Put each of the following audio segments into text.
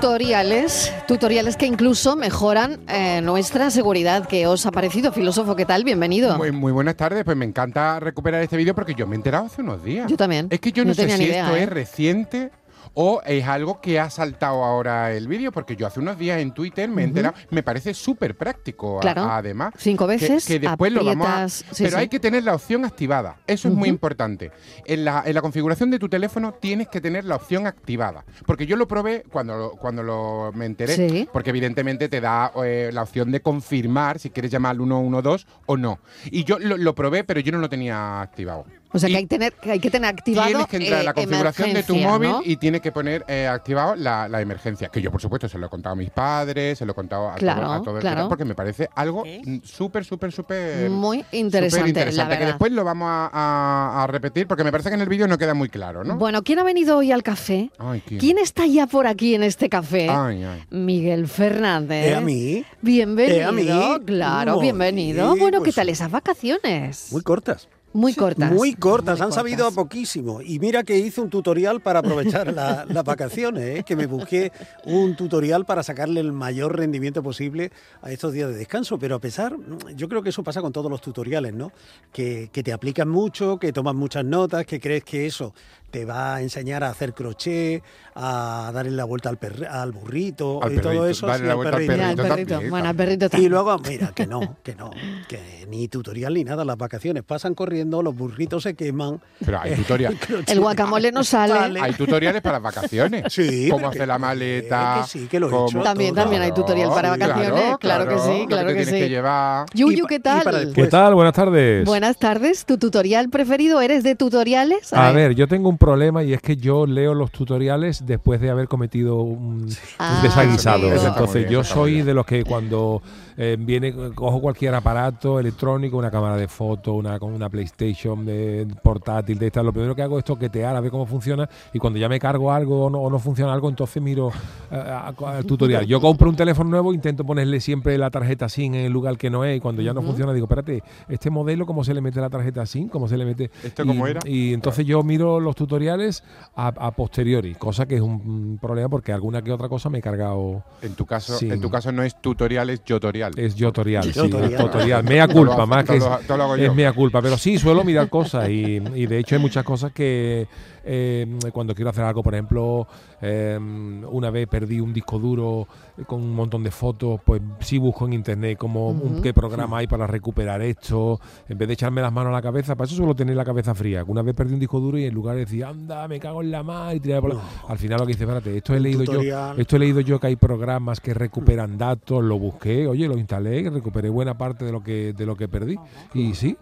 tutoriales, tutoriales que incluso mejoran eh, nuestra seguridad. ¿Qué os ha parecido, filósofo? ¿Qué tal? Bienvenido. Muy, muy buenas tardes, pues me encanta recuperar este vídeo porque yo me he enterado hace unos días. Yo también. Es que yo no, No sé tenía si ni idea, esto ¿eh? es reciente o es algo que ha saltado ahora el vídeo, porque yo hace unos días en Twitter me he enterado, me parece súper práctico a- Claro. además. Cinco veces, Que, después lo vamos a. sí, pero sí. hay que tener la opción activada. Eso es muy importante. En la, en la configuración de tu teléfono tienes que tener la opción activada. Porque yo lo probé cuando, lo- cuando lo, me enteré. Sí. Porque evidentemente te da eh, la opción de confirmar si quieres llamar al 112 o no. Y yo lo, lo probé, pero yo no lo tenía activado. O sea, que hay, que tener, que hay que tener activado. Tienes que entrar a eh, la configuración de tu móvil ¿no? y tienes que poner eh, activado la, la emergencia. Que yo, por supuesto, se lo he contado a mis padres, se lo he contado a Claro, todo, a todo el claro. canal, porque me parece algo súper, súper, súper. Muy interesante, la que después lo vamos a, a- a repetir porque me parece que en el vídeo no queda muy claro, ¿no? Bueno, ¿quién ha venido hoy al café? Ay, ¿quién? ¿Quién está ya por aquí en este café? Ay, ay. Miguel Fernández. ¿Eh, a mí? Bienvenido. ¿Eh, a mí? Claro, Muy bienvenido. bien, bueno, ¿qué pues, tal esas vacaciones? Muy cortas. Muy cortas. Muy cortas, Muy han sabido a poquísimo. Y mira que hice un tutorial para aprovechar la- las vacaciones, ¿eh? que me busqué un tutorial para sacarle el mayor rendimiento posible a estos días de descanso. Pero a pesar, yo creo que eso pasa con todos los tutoriales, ¿no? Que, que te aplican mucho, que tomas muchas notas, que crees que eso te va a enseñar a hacer crochet, a darle la vuelta al, perri- al burrito Al y todo eso. darle sí, la al perrito. Mira, también, Bueno, también. Y luego, mira, que no, que no, que ni tutorial ni nada, las vacaciones pasan corriendo, los burritos se queman. Pero hay tutorial. El guacamole no sale. Vale. Hay tutoriales para vacaciones. Sí, Cómo hacer que- la maleta. que sí, que lo he hecho También, todo. también hay tutorial para Sí, vacaciones, claro que sí, claro que tienes sí. que llevar. Yuyu, ¿qué tal? ¿Qué tal? Buenas tardes. Buenas tardes. ¿Tu tutorial preferido? ¿Eres de tutoriales? A ver, yo tengo un problema y es que yo leo los tutoriales después de haber cometido un, Ah, un desaguisado. amigo. Entonces bien, yo soy de los que cuando eh, viene, cojo cualquier aparato electrónico, una cámara de foto, una, con una PlayStation de, portátil, de esta, lo primero que hago es toquetear a ver cómo funciona y cuando ya me cargo algo o no, o no funciona algo, entonces miro eh, al tutorial. Yo compro un teléfono nuevo, intento ponerle siempre la tarjeta SIM en el lugar que no es y cuando ya no funciona digo, espérate, este modelo, ¿cómo se le mete la tarjeta SIM? ¿Cómo se le mete? ¿Esto y, cómo era? Y entonces yo miro los tutoriales a, a posteriori, cosa que es un problema porque alguna que otra cosa me he cargado. En tu caso, en tu caso no es tutorial, es tutorial. Es tutorial, sí, Tutorial. es tutorial. Mea culpa, más que es, mea culpa. Pero sí, suelo mirar cosas y, y de hecho hay muchas cosas que eh, cuando quiero hacer algo, por ejemplo, eh, una vez perdí un disco duro con un montón de fotos, pues sí busco en internet como un- Ujú. qué programa hay para recuperar esto, en vez de echarme las manos a la cabeza, para eso suelo tener la cabeza fría. Una vez perdí un disco duro y en lugar de decir, anda, me cago en la mar y tirar por la... Al final lo que dice, espérate, esto he leído yo, esto he leído yo que hay programas que recuperan datos, lo busqué, oye, lo instalé recuperé buena parte de lo que de lo que perdí. Y sí,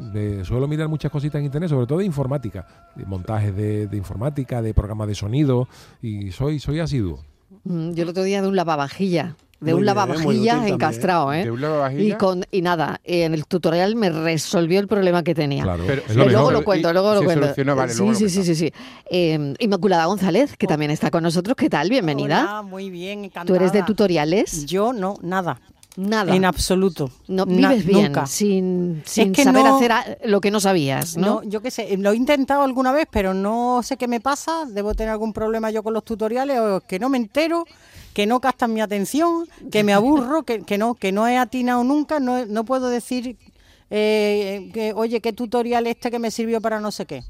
suelo mirar muchas cositas en internet, sobre todo de informática, de montajes de, de informática, de programas de sonido, y soy soy asiduo. Mm, Yo el otro día de un lavavajilla. De Muy un lavavajillas encastrado, ¿eh? De un lavavajillas. Y, con, y nada, en el tutorial me resolvió el problema que tenía. Claro, Pero- lo luego lo cuento, luego lo cuento. solucionó, vale, sí, luego lo sí, sí, sí, sí. Eh, Inmaculada González, que también está con nosotros. ¿Qué tal? Bienvenida. Hola, muy bien, encantada. ¿Tú eres de tutoriales? Yo no, nada. Nada. En absoluto. no, vives bien, Nunca. sin, sin que saber no- hacer lo que no sabías, ¿no? No, yo qué sé, lo he intentado alguna vez, pero no sé qué me pasa. Debo tener algún problema yo con los tutoriales, o que no me entero, que no captan mi atención, que me aburro, que, que no, que no he atinado nunca. No, no puedo decir, eh, que, oye, qué tutorial este que me sirvió para no sé qué.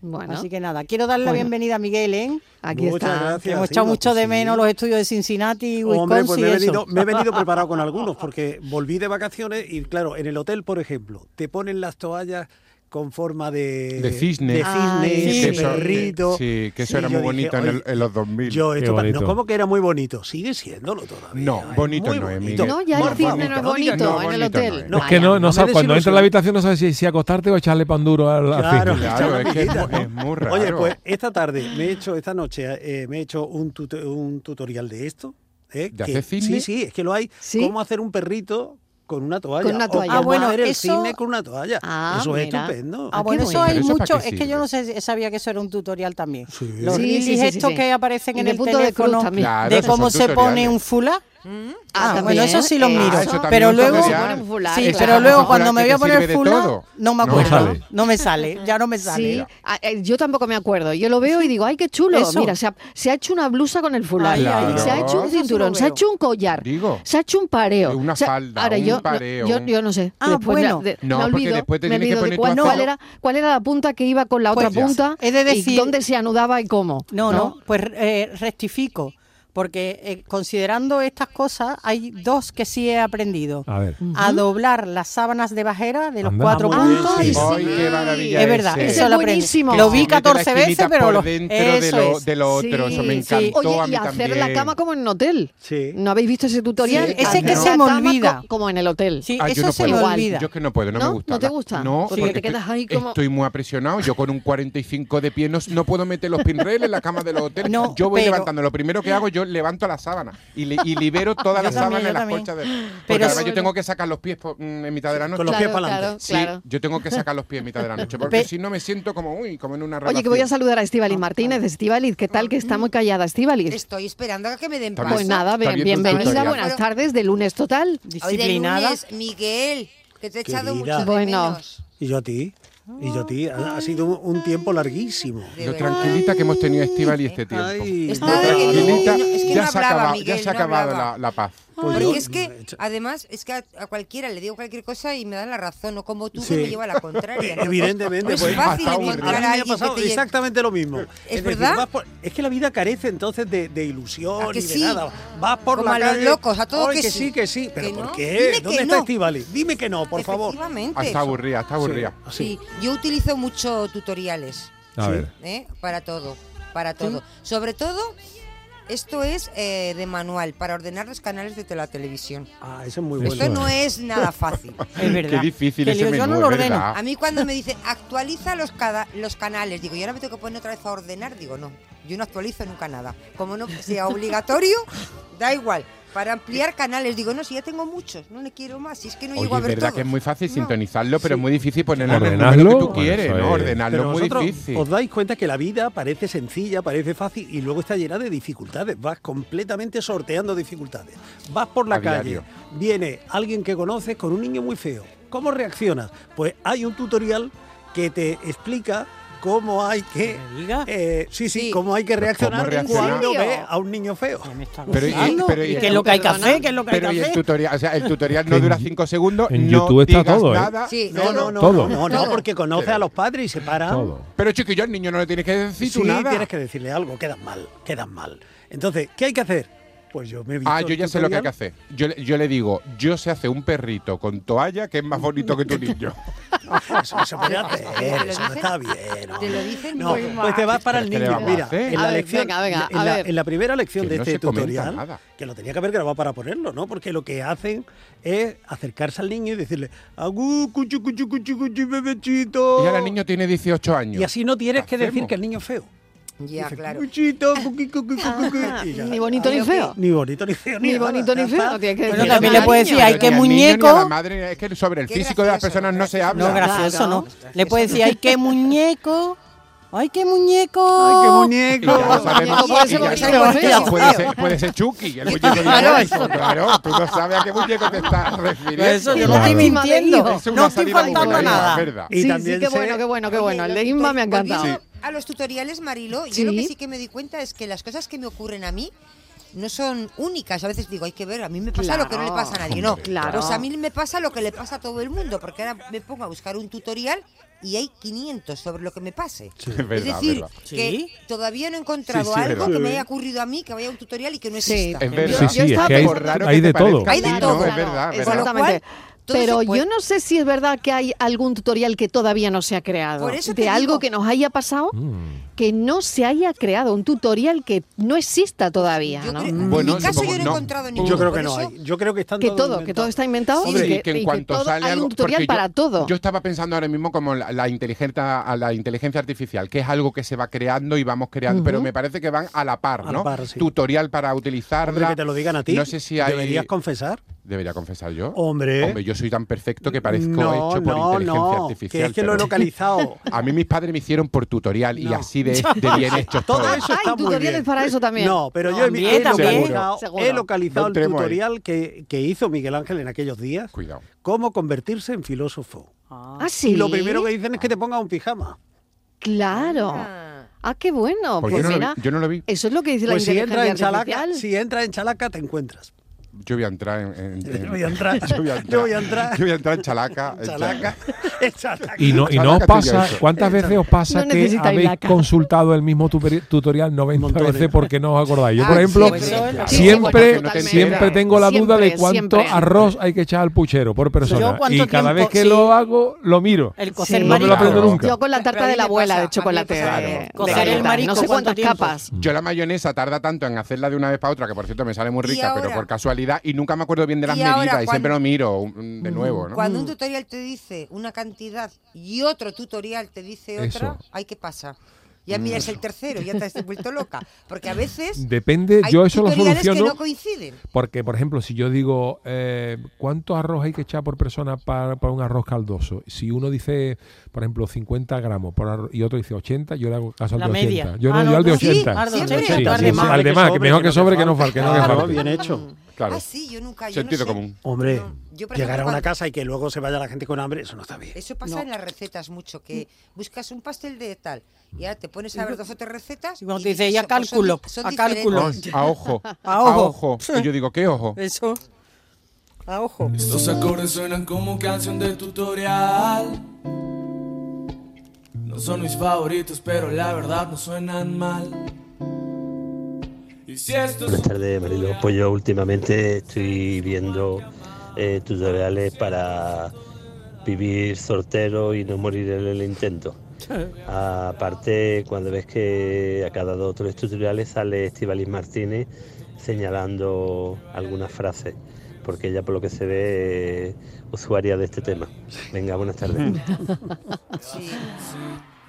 Bueno, Así que nada, quiero darle la bienvenida a Miguel, ¿eh? aquí Muchas está. gracias. Que hemos sí, echado no, mucho pues de sí. menos los estudios de Cincinnati, Wisconsin Hombre, pues me he, y eso. venido, me he venido preparado con algunos, porque volví de vacaciones y, claro, en el hotel, por ejemplo, te ponen las toallas con forma de... De cisne. De Ay, cisne, de perrito. Sí, que eso Sí, era muy dije, bonito en, el- en los 2000. Yo esto, no, ¿cómo que era muy bonito? Sigue siéndolo todavía. No, es bonito muy no es, bonito. Miguel. No, ya el Por cisne no es bonito no, en el hotel. no es. No, es Vaya. que no, no no sabes, cuando entra a la habitación no sabes si, si acostarte o echarle pan duro al, al Claro, cisne. Claro, es que es, muy raro. Oye, pues esta tarde me he hecho, esta noche eh, me he hecho un, tute- un tutorial de esto. ¿eh? ¿De que- hacer cisne? Sí, sí, es que lo hay. ¿Sí? Cómo hacer un perrito con una toalla. Con una toalla. Ah, bueno, hacer el eso- con una toalla. Ah, eso es mira. estupendo. Ah, bueno, eso hay ¿Pero eso mucho. Es que yo no sé, sabía que eso era un tutorial también. Sí. Los Sí, sí, sí, sí, estos que aparecen Y en el punto de cruz teléfono. Claro, de cómo se pone un Ah, también. bueno, eso sí lo Eso, miro. pero luego, tutorial. un fular, sí, claro. pero luego cuando me voy a poner sirve de fular, todo. no me No acuerdo. sale. No me sale, ya no me Sí, sale. ah, eh, yo tampoco me acuerdo. Yo lo veo y digo, ay, qué chulo. Eso. Mira, se ha, se ha hecho una blusa con el fular. Se ha hecho un sí cinturón, se ha hecho un collar. Digo. Se ha hecho un pareo. Una Se ha- falda, ahora, un yo, no- pareo, yo, yo no sé. Ah, Después bueno. me- de- No, me porque olvido, después te me que de cuál, era, cuál era la punta que iba con la Pues otra punta He de y decir- dónde se anudaba y cómo. No, no, pues eh, rectifico. Porque eh, considerando estas cosas, hay dos que sí he aprendido. A ver. A doblar las sábanas de bajera de los Anda. cuatro Ah, puntos. sí. y sí. Ay, qué maravilla Es verdad, ese. Eso es lo aprendí. buenísimo. Lo vi Mete la 14 veces, pero por lo, dentro de eso lo, es. de lo otro, eso me Sí, encantó Oye, a mí y hacer también. la cama como en un hotel. Sí. ¿No habéis visto ese tutorial? Sí, ese que se me olvida. co- como en el hotel. Sí, Ah, eso no se me Igual. olvida. Yo es que no puedo, no, ¿No? me gusta. ¿No te gusta? No, Porque te quedas ahí como- estoy muy apresionado. Yo con un 45 de pie no, puedo meter los pinreles en la cama del hotel. No, yo voy levantando. Lo primero que hago, yo levanto la sábana y, li- y libero toda la también, sábana en las colchas. De, porque Pero además yo tengo que sacar los pies por- mm, en mitad de la noche. Con los Claro, pies para claro, adelante. Sí, yo tengo que sacar los pies en mitad de la noche, porque si no me siento como, uy, como en una relación. Oye, que voy a saludar a Estivaliz Martínez. Estivaliz, ¿qué tal? Que está muy callada, Estivaliz. Estoy esperando a que me den paso. Pues nada, bien- bienvenida, buenas tardes de lunes total. Hoy de Disciplinada. lunes, Miguel, que te he echado Querida. mucho de Bueno. Y yo a ti. Y yo a ti. Ha, ha sido un, tiempo larguísimo. Lo tranquilita que hemos tenido Estival y este tiempo. Ay, Está- Lo tranquilita, no, es que ya no se acabado, Miguel, ya se ha no acabado hablaba. la, la paz. Pues Porque yo- es que, además, es que a, a cualquiera le digo cualquier cosa y me dan la razón, no como tú Sí. que me lleva a la contraria. ¿no? Evidentemente, No es pues, fácil hasta A a que te exactamente lo mismo. ¿Es verdad? por- es que la vida carece entonces de, de ilusión ¿A que y de sí? nada. Vas por Como la a los locos, a todo Ay, que que sí. sí, que sí. ¿Pero ¿Que por no? qué? Dime que ¿Dónde está no. Estivali? Dime que no, por favor. Está aburrida, está aburrida. Sí, yo utilizo mucho tutoriales A ver. ¿eh? para todo, para todo. Sobre todo, esto es eh, de manual, para ordenar los canales de la televisión. Ah, eso es muy bueno. Esto no es nada fácil. Es verdad. Qué difícil Que ese yo- yo menú, no lo ordeno. verdad. A mí cuando me dice actualiza los, cada- los canales, digo, ¿y ahora me tengo que poner otra vez a ordenar? Digo, no, yo no actualizo nunca nada. Como no sea obligatorio, da igual. Para ampliar canales, digo, no, si ya tengo muchos, no le quiero más, si es que no Oye, llego a es ver verdad todos. que es muy fácil No. sintonizarlo, pero Sí. es muy difícil ponerlo en el ¿Ordenarlo? número que tú Bueno, quieres, ¿no? es- Ordenarlo Pero es muy difícil. os dais cuenta que la vida parece sencilla, parece fácil y luego está llena de dificultades. Vas completamente sorteando dificultades. Vas por la A calle, diario. viene alguien que conoces con un niño muy feo. ¿Cómo reaccionas? Pues hay un tutorial que te explica cómo hay que... Eh, sí, sí, Sí. cómo hay que Pero ¿cómo reaccionar reaccionar? cuando ve a un niño feo. ¿Qué me está Pero y- contando? pero y- ¿Y qué es lo que hay que hacer? ¿Qué es lo que hay Pero que y el tutorial, o sea, el tutorial no dura cinco segundos. en no YouTube está digas todo, ¿eh? nada. Sí, No, no, no, Todo. no, no, porque conoce a los padres y se para. Todo. Pero chiquillo, al niño no le tienes que decir Sí, tú nada. tienes que decirle algo, quedan mal, quedan mal. Entonces, ¿qué hay que hacer? Pues yo me he visto Ah, yo ya sé lo que hay que hacer. Yo, le- yo le digo, yo sé hacer un perrito con toalla que es más bonito que tu niño. Eso no se puede hacer, eso no está bien. Te lo dicen No, muy pues te vas para el ¿Pero qué le niño. Mira, en la lección, venga, venga, en, a la, ver. en la primera lección Que de no este tutorial, que lo tenía que haber grabado para ponerlo, ¿no? Porque lo que hacen es acercarse al niño y decirle, agú, cuchu, cuchu, cuchu, cuchu, bebechito. Y ahora el niño tiene 18 años. Y así no tienes que decir que el niño es feo. Ya, Dice, claro. cuchito, cuqui, cuqui, cuqui, cuqui, Ah, y ya. ni bonito ni feo. Ni bonito ni feo. Ni nada, bonito ni feo, está. no tiene que Bueno, también le puede decir, hay que ni ni muñeco. la madre, es que sobre el físico de las gracioso, personas no se habla. No, gracioso. ¿no? Le puede decir, ay, qué muñeco. Ay, qué muñeco. Ay, qué Y muñeco. ya lo sabemos. muñeco puede ser Chucky, el muñeco Claro, diabólico, Claro, tú no sabes a qué muñeco te estás refiriendo. Eso, yo no estoy mintiendo. No estoy faltando nada. es verdad. Y sí, también sí, qué sé- bueno, qué bueno, qué bueno. El de Inma me ha encantado. A los tutoriales, Marilo, Sí. yo lo que sí que me di cuenta es que las cosas que me ocurren a mí no son únicas. A veces digo, hay que ver, a mí me pasa lo que no le pasa a nadie. No, Claro. pues a mí me pasa lo que le pasa a todo el mundo, porque ahora me pongo a buscar un tutorial y hay 500 sobre lo que me pase. Es verdad, es decir, verdad. que Sí. todavía no he encontrado Sí, sí, es algo que me haya ocurrido a mí, que vaya a un tutorial y que no Sí. exista. Es Yo- verdad. Sí, sí, yo es estaba que hay, de todo. Hay de todo. Es Claro, verdad. Exactamente. cual, todo Pero yo no sé si es verdad que hay algún tutorial que todavía no se ha creado. Por eso de algo que nos haya pasado Mm. que no se haya creado. Un tutorial que no exista todavía. Yo ¿no? creo- Bueno, en mi caso supongo- yo no he no. encontrado ninguno. Yo creo que no hay. Yo creo que están Que todo, que inventados. todo está inventado Hombre, y y que en y cuanto todo- sale hay algo- un tutorial yo- para todo. Yo estaba pensando ahora mismo como la, la inteligencia, la inteligencia artificial, que es algo que se va creando y vamos creando, pero me parece que van a la par, A la ¿no? par, sí. Tutorial para utilizarla. Hombre, que te lo digan a ti. No sé si hay. Deberías confesar. Debería confesar yo. Hombre. Hombre, yo soy tan perfecto que parezco no, hecho por no, inteligencia no, artificial. que es que lo he localizado. A mí mis padres me hicieron por tutorial y así de, de bien hecho Todo eso Hay está muy tutoriales bien. para eso también. No, pero yo he, También, he también. localizado, Seguro. he localizado No el ahí. tutorial que, que hizo Miguel Ángel en aquellos días. Cuidado. Cómo convertirse en filósofo. Ah, sí. Y lo primero que dicen es que te pongas un pijama. Claro. Ah. Ah, qué bueno. Pues Pues, yo, no mira, lo vi, yo no lo vi. eso es lo que dice Pues la si entras en inteligencia Chalaca, artificial. si entras en Chalaca te encuentras. Yo voy a entrar en. en- Yo en- voy a entrar. Yo voy a entrar. Yo voy a entrar. Yo voy a entrar en Chalaca. en Chalaca. Y no, y no os Chalaca pasa. ¿cuántas veces os pasa No que habéis laca. consultado el mismo tutorial 90 Montones. veces porque no os acordáis? Yo, Ah, por ejemplo. Sí, sí, siempre, siempre tengo la duda de cuánto siempre. arroz hay que echar al puchero por persona. Y cada vez que sí. lo hago, lo miro. El cocer Sí. No me lo aprendo Claro. nunca. Yo con la tarta de la abuela de chocolate. Cocer el marisco, No sé ¿cuánto cuántas capas. Yo la mayonesa tarda tanto en hacerla de una vez para otra, que por cierto me sale muy rica, pero por casualidad, y nunca me acuerdo bien de las Y ahora medidas, y siempre lo miro mm, de nuevo, ¿no? Cuando un tutorial te dice una cantidad y otro tutorial te dice otra, Eso. ay, ¿qué pasa? Ya miras el tercero, ya te has vuelto loca. Porque a veces Depende, hay yo eso lo tutoriales que soluciono no coinciden. porque, por ejemplo, si yo digo eh, cuánto arroz hay que echar por persona para, para un arroz caldoso, si uno dice, por ejemplo, 50 gramos por arroz, y otro dice 80, yo le hago caso al La de media. 80. Yo Ah, no, yo no, al de no, 80. sí, al de Siempre. 80, Sí, al sí, de más. al de más, que mejor que sobre que no falte. Que no que Claro, falte. bien hecho. Claro. Ah, sí, yo nunca. Yo Sentido no sé. común. Hombre, No, yo, llegar a una cuando- casa y que luego se vaya la gente con hambre, eso no está bien. Eso pasa No. en las recetas mucho, que buscas un pastel de tal y ahora te pones a ver dos o tres recetas. Y cuando y te dice, dices, ya son- pues son cálculo, di- son a cálculo. Ay, a ojo. A ojo. Y yo digo, ¿qué ojo? Eso. A ojo. Estos acordes suenan como canción de tutorial. No son mis favoritos, pero la verdad no suenan mal. Buenas tardes, Marilo. Pues yo últimamente estoy viendo eh, tutoriales para vivir soltero y no morir en el intento. Aparte, cuando ves que a cada dos o tres tutoriales sale Estivalis Martínez señalando algunas frases, porque ella por lo que se ve es usuaria de este tema. Venga, buenas tardes. Sí.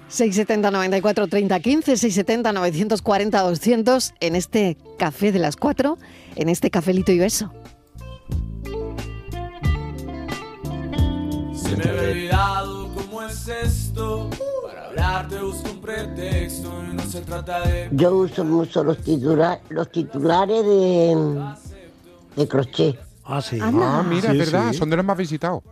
670 94 30 15, 670 940 200 en este café de las 4, en este cafelito y beso. Se me había olvidado cómo es esto. Para hablarte busco un pretexto y no se trata de. Yo uso mucho los, titula- los titulares de, de crochet. Ah, sí. Anda. Ah, mira, Sí, es verdad, sí. son de los más visitados.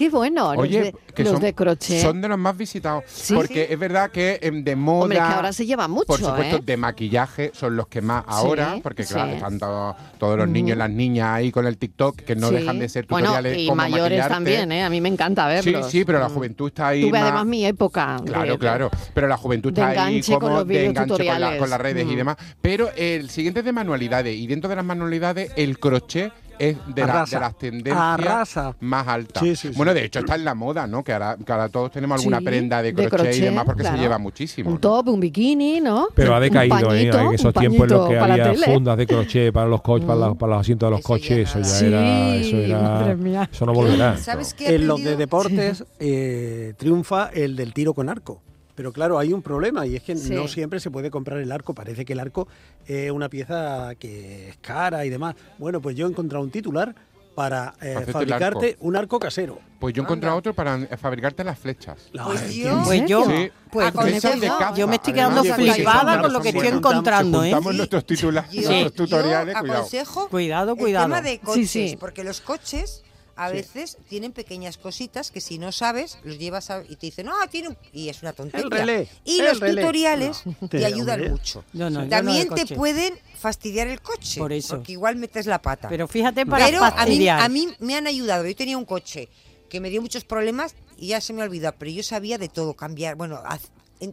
Qué bueno, los, de, que los son, de crochet. son de los más visitados. Sí. porque es verdad que em, de moda. Hombre, que ahora se lleva mucho, Por supuesto, ¿eh? de maquillaje son los que más ahora, porque sí. claro, están todo- todos los niños y las niñas ahí con el TikTok, que no Sí. dejan de ser Bueno, tutoriales y como mayores maquillarte. también, ¿eh? A mí me encanta Sí, verlos. sí, pero la Mm. juventud está ahí. Tuve más- además mi época. Claro, de- claro. Pero la juventud de está ahí con como los de enganche con, la- con las redes y Mm. demás. Pero el siguiente es de manualidades. Y dentro de las manualidades, el crochet es de, la- de las tendencias Arrasa. más altas. Sí, sí, sí. Bueno, de hecho está en la moda, ¿no? Que ahora, que ahora todos tenemos alguna Sí, prenda de de crochet, y demás porque claro. se lleva muchísimo. Un ¿no? top, un bikini, ¿no? Pero ha Un decaído, ¿eh? En esos tiempos en los que había. Mm. fundas de crochet para los coches, para, los, para los asientos de los Eso ya coches, eso ya era, eso era, madre mía. eso no volverá. ¿Sabes qué? he En los de deportes eh, triunfa el del tiro con arco. Pero claro, hay un problema y es que Sí. no siempre se puede comprar el arco. Parece que el arco es una pieza que es cara y demás. Bueno, pues yo he encontrado un titular para eh, fabricarte arco. un arco casero. Pues yo he encontrado otro para fabricarte las flechas. Pues yo- Pues yo, Sí, pues flechas de yo- caza. yo me estoy Además, quedando pues, flipada con lo que estoy encontrando, ¿eh? juntamos Sí. nuestros, titula- Yo, nuestros yo tutoriales, cuidado. aconsejo Cuidado, el cuidado. tema de Sí, coches, sí. porque los coches a veces tienen pequeñas cositas que si no sabes, los llevas a- y te dicen, ah, tiene un-", y es una tontería. El relé, y el los relé. tutoriales No, te te- ayudan hombre. mucho. No, no, También te coche. pueden fastidiar el coche, Por eso. porque igual metes la pata. Pero fíjate para Pero a mí, fastidiar. a mí me han ayudado. Yo tenía un coche que me dio muchos problemas y ya se me olvidó, pero yo sabía de todo, cambiar, bueno,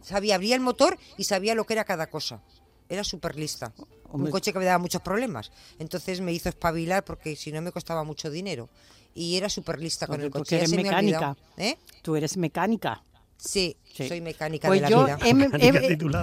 sabía, abría el motor y sabía lo que era cada cosa. Era súper lista. Un Hombre. coche que me daba muchos problemas. Entonces me hizo espabilar porque si no me costaba mucho dinero. Y era súper lista con el tú coche. que ya eres me mecánica. ¿Eh? Tú eres mecánica. Sí, Sí. soy mecánica Pues de la yo vida.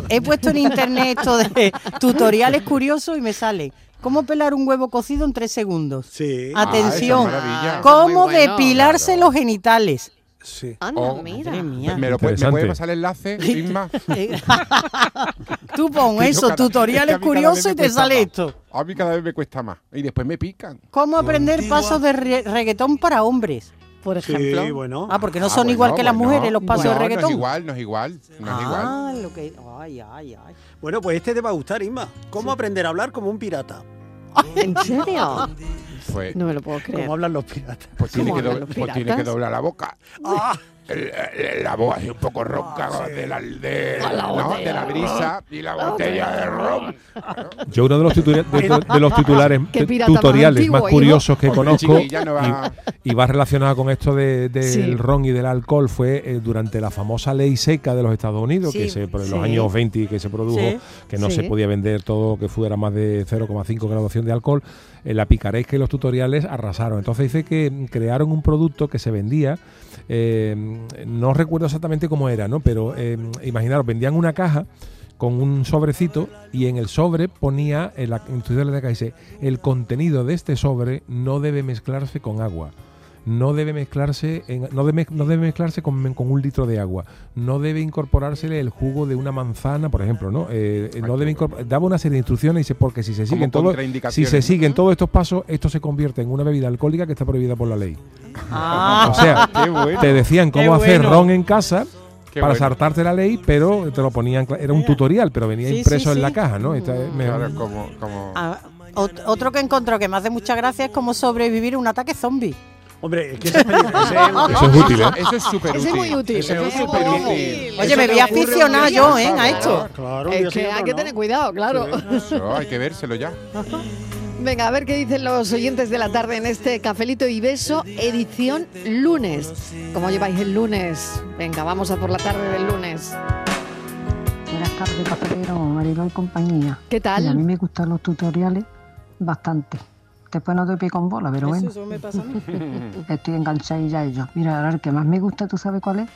he, puesto en internet esto de tutoriales curiosos y me sale cómo pelar un huevo cocido en tres segundos. Sí. Atención, Ah, maravilla. cómo bueno. depilarse Claro. los genitales. Sí. Anda, Oh, mira. Madre mía. ¿Me, lo puede, ¿Me puede pasar el enlace, Isma? Eh, Tú pon eso, cada- es que tutoriales vez curiosos y te sale más. esto. A mí cada vez me cuesta más. Y después me pican. ¿Cómo aprender pasos de re- reggaetón para hombres? Por Sí, ejemplo. bueno. Ah, porque no Ah, son bueno, igual que las bueno. mujeres los pasos No, de No reggaetón. es igual, no es igual. No es igual. ah, lo que. Ay, ay, ay. Bueno, pues este te va a gustar, Isma. ¿Cómo aprender a hablar como un pirata? ¿En serio? Pues, No me lo puedo creer. ¿Cómo hablan los piratas? pues tiene, ¿Cómo que hablan do- los pues tiene que piratas? doblar la boca. Ah, La voz así un poco ronca de, la, de, la de la brisa y la botella de ron. Yo uno de los, titula- de, de- de los titulares más tutoriales antiguo, más hijo. curiosos que conozco chiquilla, no va- y va relacionado con esto de- del Sí. ron y del alcohol fue eh, durante la famosa ley seca de los Estados Unidos, que se, por sí. los años 20 que se produjo, Sí, que no sí. se podía vender todo lo que fuera más de 0,5 graduación de alcohol, eh, la picaresca y los tutoriales arrasaron. Entonces dice que crearon un producto que se vendía, eh, no recuerdo exactamente cómo era, ¿no? pero eh, imaginaros, vendían una caja con un sobrecito y en el sobre ponía en la instrucción de la el contenido de este sobre no debe mezclarse con agua no debe mezclarse en- no, debe, no debe mezclarse con, con un litro de agua no debe incorporársele el jugo de una manzana por ejemplo no Eh, eh, no debe daba una serie de instrucciones y dice porque si se siguen todo, si se ¿no? siguen todos estos pasos esto se convierte en una bebida alcohólica que está prohibida por la ley Ah, o sea Qué bueno. te decían cómo hacer ron en casa Qué para bueno. saltarte la ley, pero te lo ponían, cla- era un tutorial, pero venía Sí, impreso sí, en la caja, ¿no? Esta es- me- Claro, como, como... ah, ot- otro que encontró que me hace mucha gracia es cómo sobrevivir a un ataque zombie. Hombre, es que ese es peligroso. Ese es- Eso es útil, ¿eh? Eso es súper útil. es muy útil. Eso es súper útil. útil. Oye, Eso me voy a aficionar yo, ¿eh? A esto. Claro, Es que hay que tener cuidado, claro. Eso, hay que vérselo ya. Venga, a ver qué dicen los oyentes de la tarde en este Cafelito y Beso, edición lunes. ¿Cómo lleváis el lunes? Venga, vamos a por la tarde del lunes. Buenas tardes, cafetero, Marilo y compañía. ¿Qué Mira, a mí tal? me gustan los tutoriales bastante. Después no te pico con bola, pero bueno, Eso, me pasa a mí. estoy enganchadilla a ellos. Mira, ahora el que más me gusta, ¿tú sabes cuál es?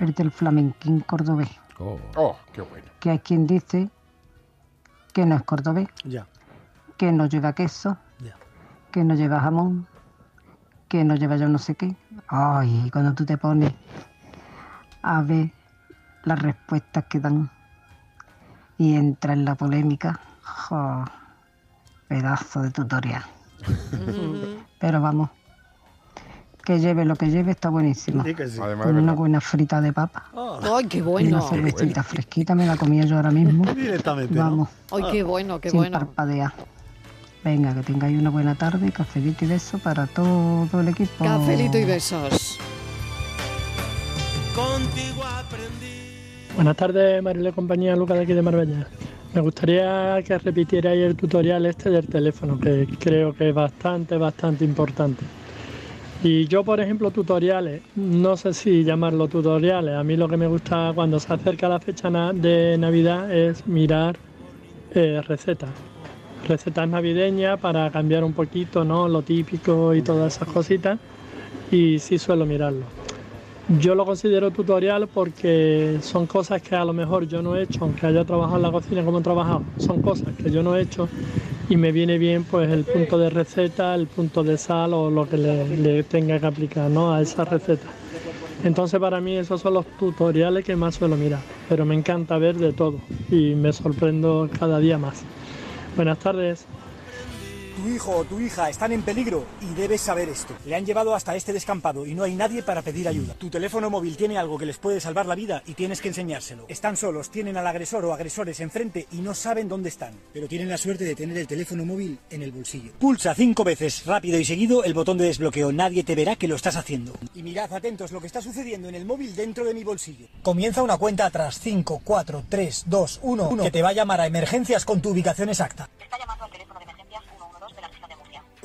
El del flamenquín cordobés. Oh. Oh, qué bueno. Que hay quien dice que no es cordobés, Ya, que no lleva queso, ya. que no lleva jamón, que no lleva yo no sé qué. Ay, cuando tú te pones a ver las respuestas que dan y entra en la polémica, jo, pedazo de tutorial. Pero vamos, que lleve lo que lleve está buenísimo. Sí que sí. Además de Con una buena frita de papa ¡Ay, qué y una bueno! cervecita fresquita, me la comía yo ahora mismo. Directamente. ¿no? Vamos, ¡Ay, qué bueno, qué sin bueno! parpadear. Venga, que tengáis una buena tarde, cafelito y beso para todo el equipo. Cafelito y besos. Buenas tardes, Marile compañía, Lucas de aquí de Marbella. Me gustaría que repitierais el tutorial este del teléfono, que creo que es bastante, bastante importante. Y yo, por ejemplo, tutoriales, no sé si llamarlo tutoriales. A mí lo que me gusta cuando se acerca la fecha de Navidad es mirar eh, recetas. Recetas navideñas para cambiar un poquito, ¿no? Lo típico y todas esas cositas. Y sí suelo mirarlo. Yo lo considero tutorial porque son cosas que a lo mejor yo no he hecho, aunque haya trabajado en la cocina como he trabajado, son cosas que yo no he hecho y me viene bien pues el punto de receta, el punto de sal o lo que le, tenga que aplicar ¿no? a esa receta. Entonces para mí esos son los tutoriales que más suelo mirar, pero me encanta ver de todo y me sorprendo cada día más. Buenas tardes. Tu hijo o tu hija están en peligro y debes saber esto. Le han llevado hasta este descampado y no hay nadie para pedir ayuda. Tu teléfono móvil tiene algo que les puede salvar la vida y tienes que enseñárselo. Están solos, tienen al agresor o agresores enfrente y no saben dónde están. Pero tienen la suerte de tener el teléfono móvil en el bolsillo. Pulsa cinco veces rápido y seguido el botón de desbloqueo. Nadie te verá que lo estás haciendo. Y mirad atentos lo que está sucediendo en el móvil dentro de mi bolsillo. Comienza una cuenta atrás. 5, 4, 3, 2, 1, 1 que te va a llamar a emergencias con tu ubicación exacta.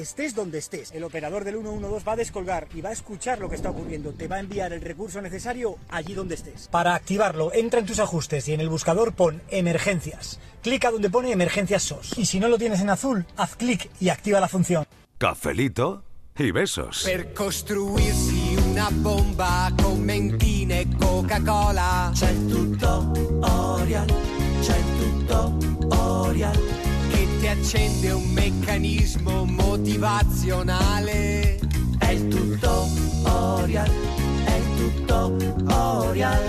Estés donde estés, el operador del 112 va a descolgar y va a escuchar lo que está ocurriendo. Te va a enviar el recurso necesario allí donde estés. Para activarlo, entra en tus ajustes y en el buscador pon emergencias. Clica donde pone emergencias SOS. Y si no lo tienes en azul, haz clic y activa la función. Cafelito y besos. Per costruirsi una bomba con mentine e Coca-Cola C'è c'è accende un meccanismo motivazionale È il tutorial, è il tutorial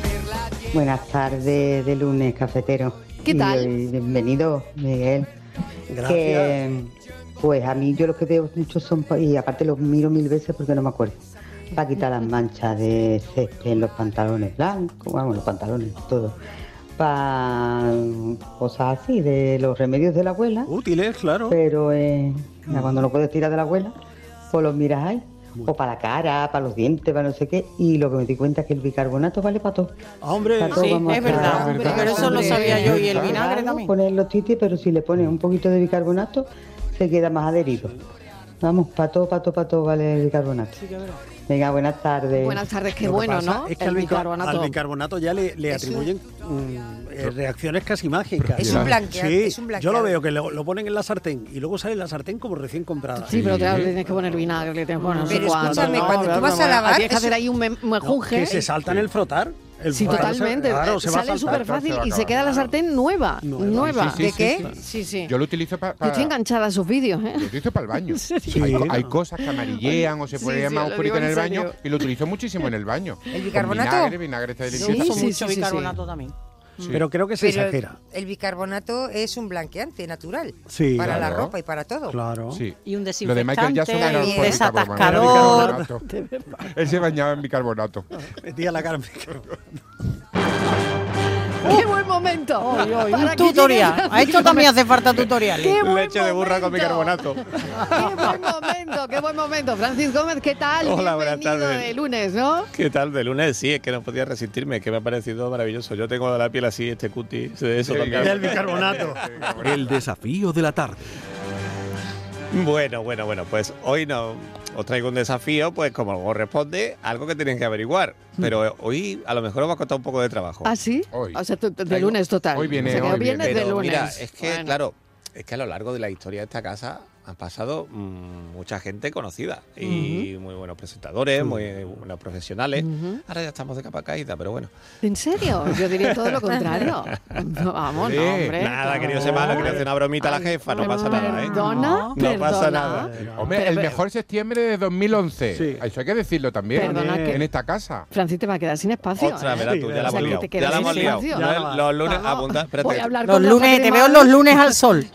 Per la Buenas tardes de lunes, cafetero. ¿Qué tal? Y, y bienvenido, Miguel. Gracias. Que, pues a mí yo lo que veo mucho son, y aparte los miro mil veces porque no me acuerdo, para quitar las manchas de césped en los pantalones blancos, vamos, los pantalones, todo. Para cosas así, de los remedios de la abuela. Útiles, claro. Pero eh, ya cuando no puedes tirar de la abuela, pues los miras ahí. O para la cara, para los dientes, para no sé qué. Y lo que me di cuenta es que el bicarbonato vale para todo. Hombre, Para todo Sí, vamos es a verdad. Hombre, pero eso lo sabía yo y el vinagre también. Poner los titis, pero si le pones un poquito de bicarbonato, se queda más adherido. Vamos, para todo, para todo, para todo vale el bicarbonato. Venga, buenas tardes. Buenas tardes, qué bueno, pasa ¿no? Es que el al, bica- bicarbonato. al bicarbonato ya le, le Es un- atribuyen mm, eh, reacciones casi mágicas. Es un blanqueado, Sí, es un yo lo veo que lo, lo ponen en la sartén y luego sale la sartén como recién comprada. Sí, pero claro, le tienes que poner vinagre, le tienes que poner no sé Pero cuánto, escúchame, ¿no? cuando tú Claro, vas a no, lavar, Tienes que hacer ahí un me- mejunje. que se saltan el frotar. El Sí, frotar se- totalmente. claro, se Sale saltar. súper fácil y se queda la sartén nueva. Nueva. Sí, sí, ¿De sí, qué? sí. Sí, sí. Yo lo utilizo para. Yo estoy enganchada a sus vídeos, ¿eh? Lo utilizo para el baño. Hay, Sí, hay ¿no? cosas que amarillean o se Sí, ponen sí, más lo oscuritas en el baño y lo utilizo muchísimo en el baño. ¿El bicarbonato? Con vinagre, vinagre está delicioso. uso mucho bicarbonato también. Sí. Pero creo que se Pero exagera. El bicarbonato es un blanqueante natural. Sí. Para la Claro. ropa y para todo. Claro. Sí. Y un Lo de Michael Jackson era desinfectante, por desatascador. bicarbonato. Él se bañaba en bicarbonato. Metía la cara en bicarbonato. ¡Qué buen momento! Un tutorial. llegue A esto también hace falta tutoriales. ¡Qué buen Leche de burra con bicarbonato. ¡Qué buen momento! ¡Qué buen momento! Francis Gómez, ¿qué tal? Hola, buenas Bienvenido tardes. de lunes, ¿no? ¿Qué tal de lunes? Sí, es que no podía resistirme, que me ha parecido maravilloso. Yo tengo la piel así, este cutis, de eso también. Del bicarbonato. El desafío de la tarde. Bueno, bueno, bueno, pues hoy no os traigo un desafío, pues como corresponde, algo que tenéis que averiguar. Pero hoy a lo mejor os va a costar un poco de trabajo. ¿Ah, sí? Hoy. O sea, tú- de Traigo- lunes total. Hoy viene, O sea, que hoy vienes viene. de Pero lunes. Mira, es que, Bueno. claro, es que a lo largo de la historia de esta casa han pasado mm, mucha gente conocida y muy buenos presentadores, muy buenos profesionales. Ahora ya estamos de capa caída, pero bueno. ¿En serio? Yo diría todo lo contrario. No, Vamos, no, hombre. Nada, querido semana, quería hacer una bromita a la jefa, no pasa nada, ¿eh? ¿Perdona? No pasa ¿Perdona? nada. Hombre, Pero, el mejor septiembre de 2011. Eso hay que decirlo también. Perdona que- En esta casa. Francis te va a quedar sin espacio. Ostras, ¿eh? verás tú, ya la hemos liado. Ya la hemos liado. Los- lunes, Vamos. apunta, espérate. Voy a hablar Los con lunes, te veo los lunes al sol.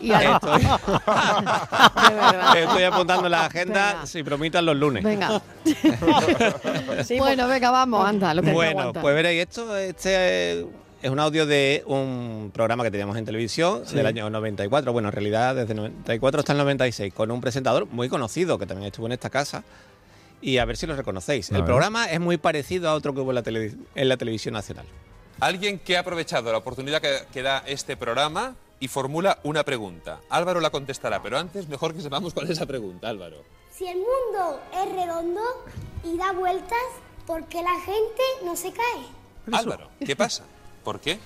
Estoy, apuntando en la agenda si promitan los lunes. Venga. bueno, venga, vamos, anda, lo que Bueno, pues veréis, esto este eh, es un audio de un programa que teníamos en televisión Sí. del año 94. Bueno, en realidad desde el 94 hasta el 96, con un presentador muy conocido que también estuvo en esta casa. Y a ver si lo reconocéis. A el ver. programa es muy parecido a otro que hubo en la, tele- en la televisión nacional. Alguien que ha aprovechado la oportunidad que, que da este programa y formula una pregunta. Álvaro la contestará, pero antes mejor que sepamos cuál es esa pregunta, Álvaro. Si el mundo es redondo y da vueltas, ¿por qué la gente no se cae? Álvaro, ¿qué pasa? ¿Por qué?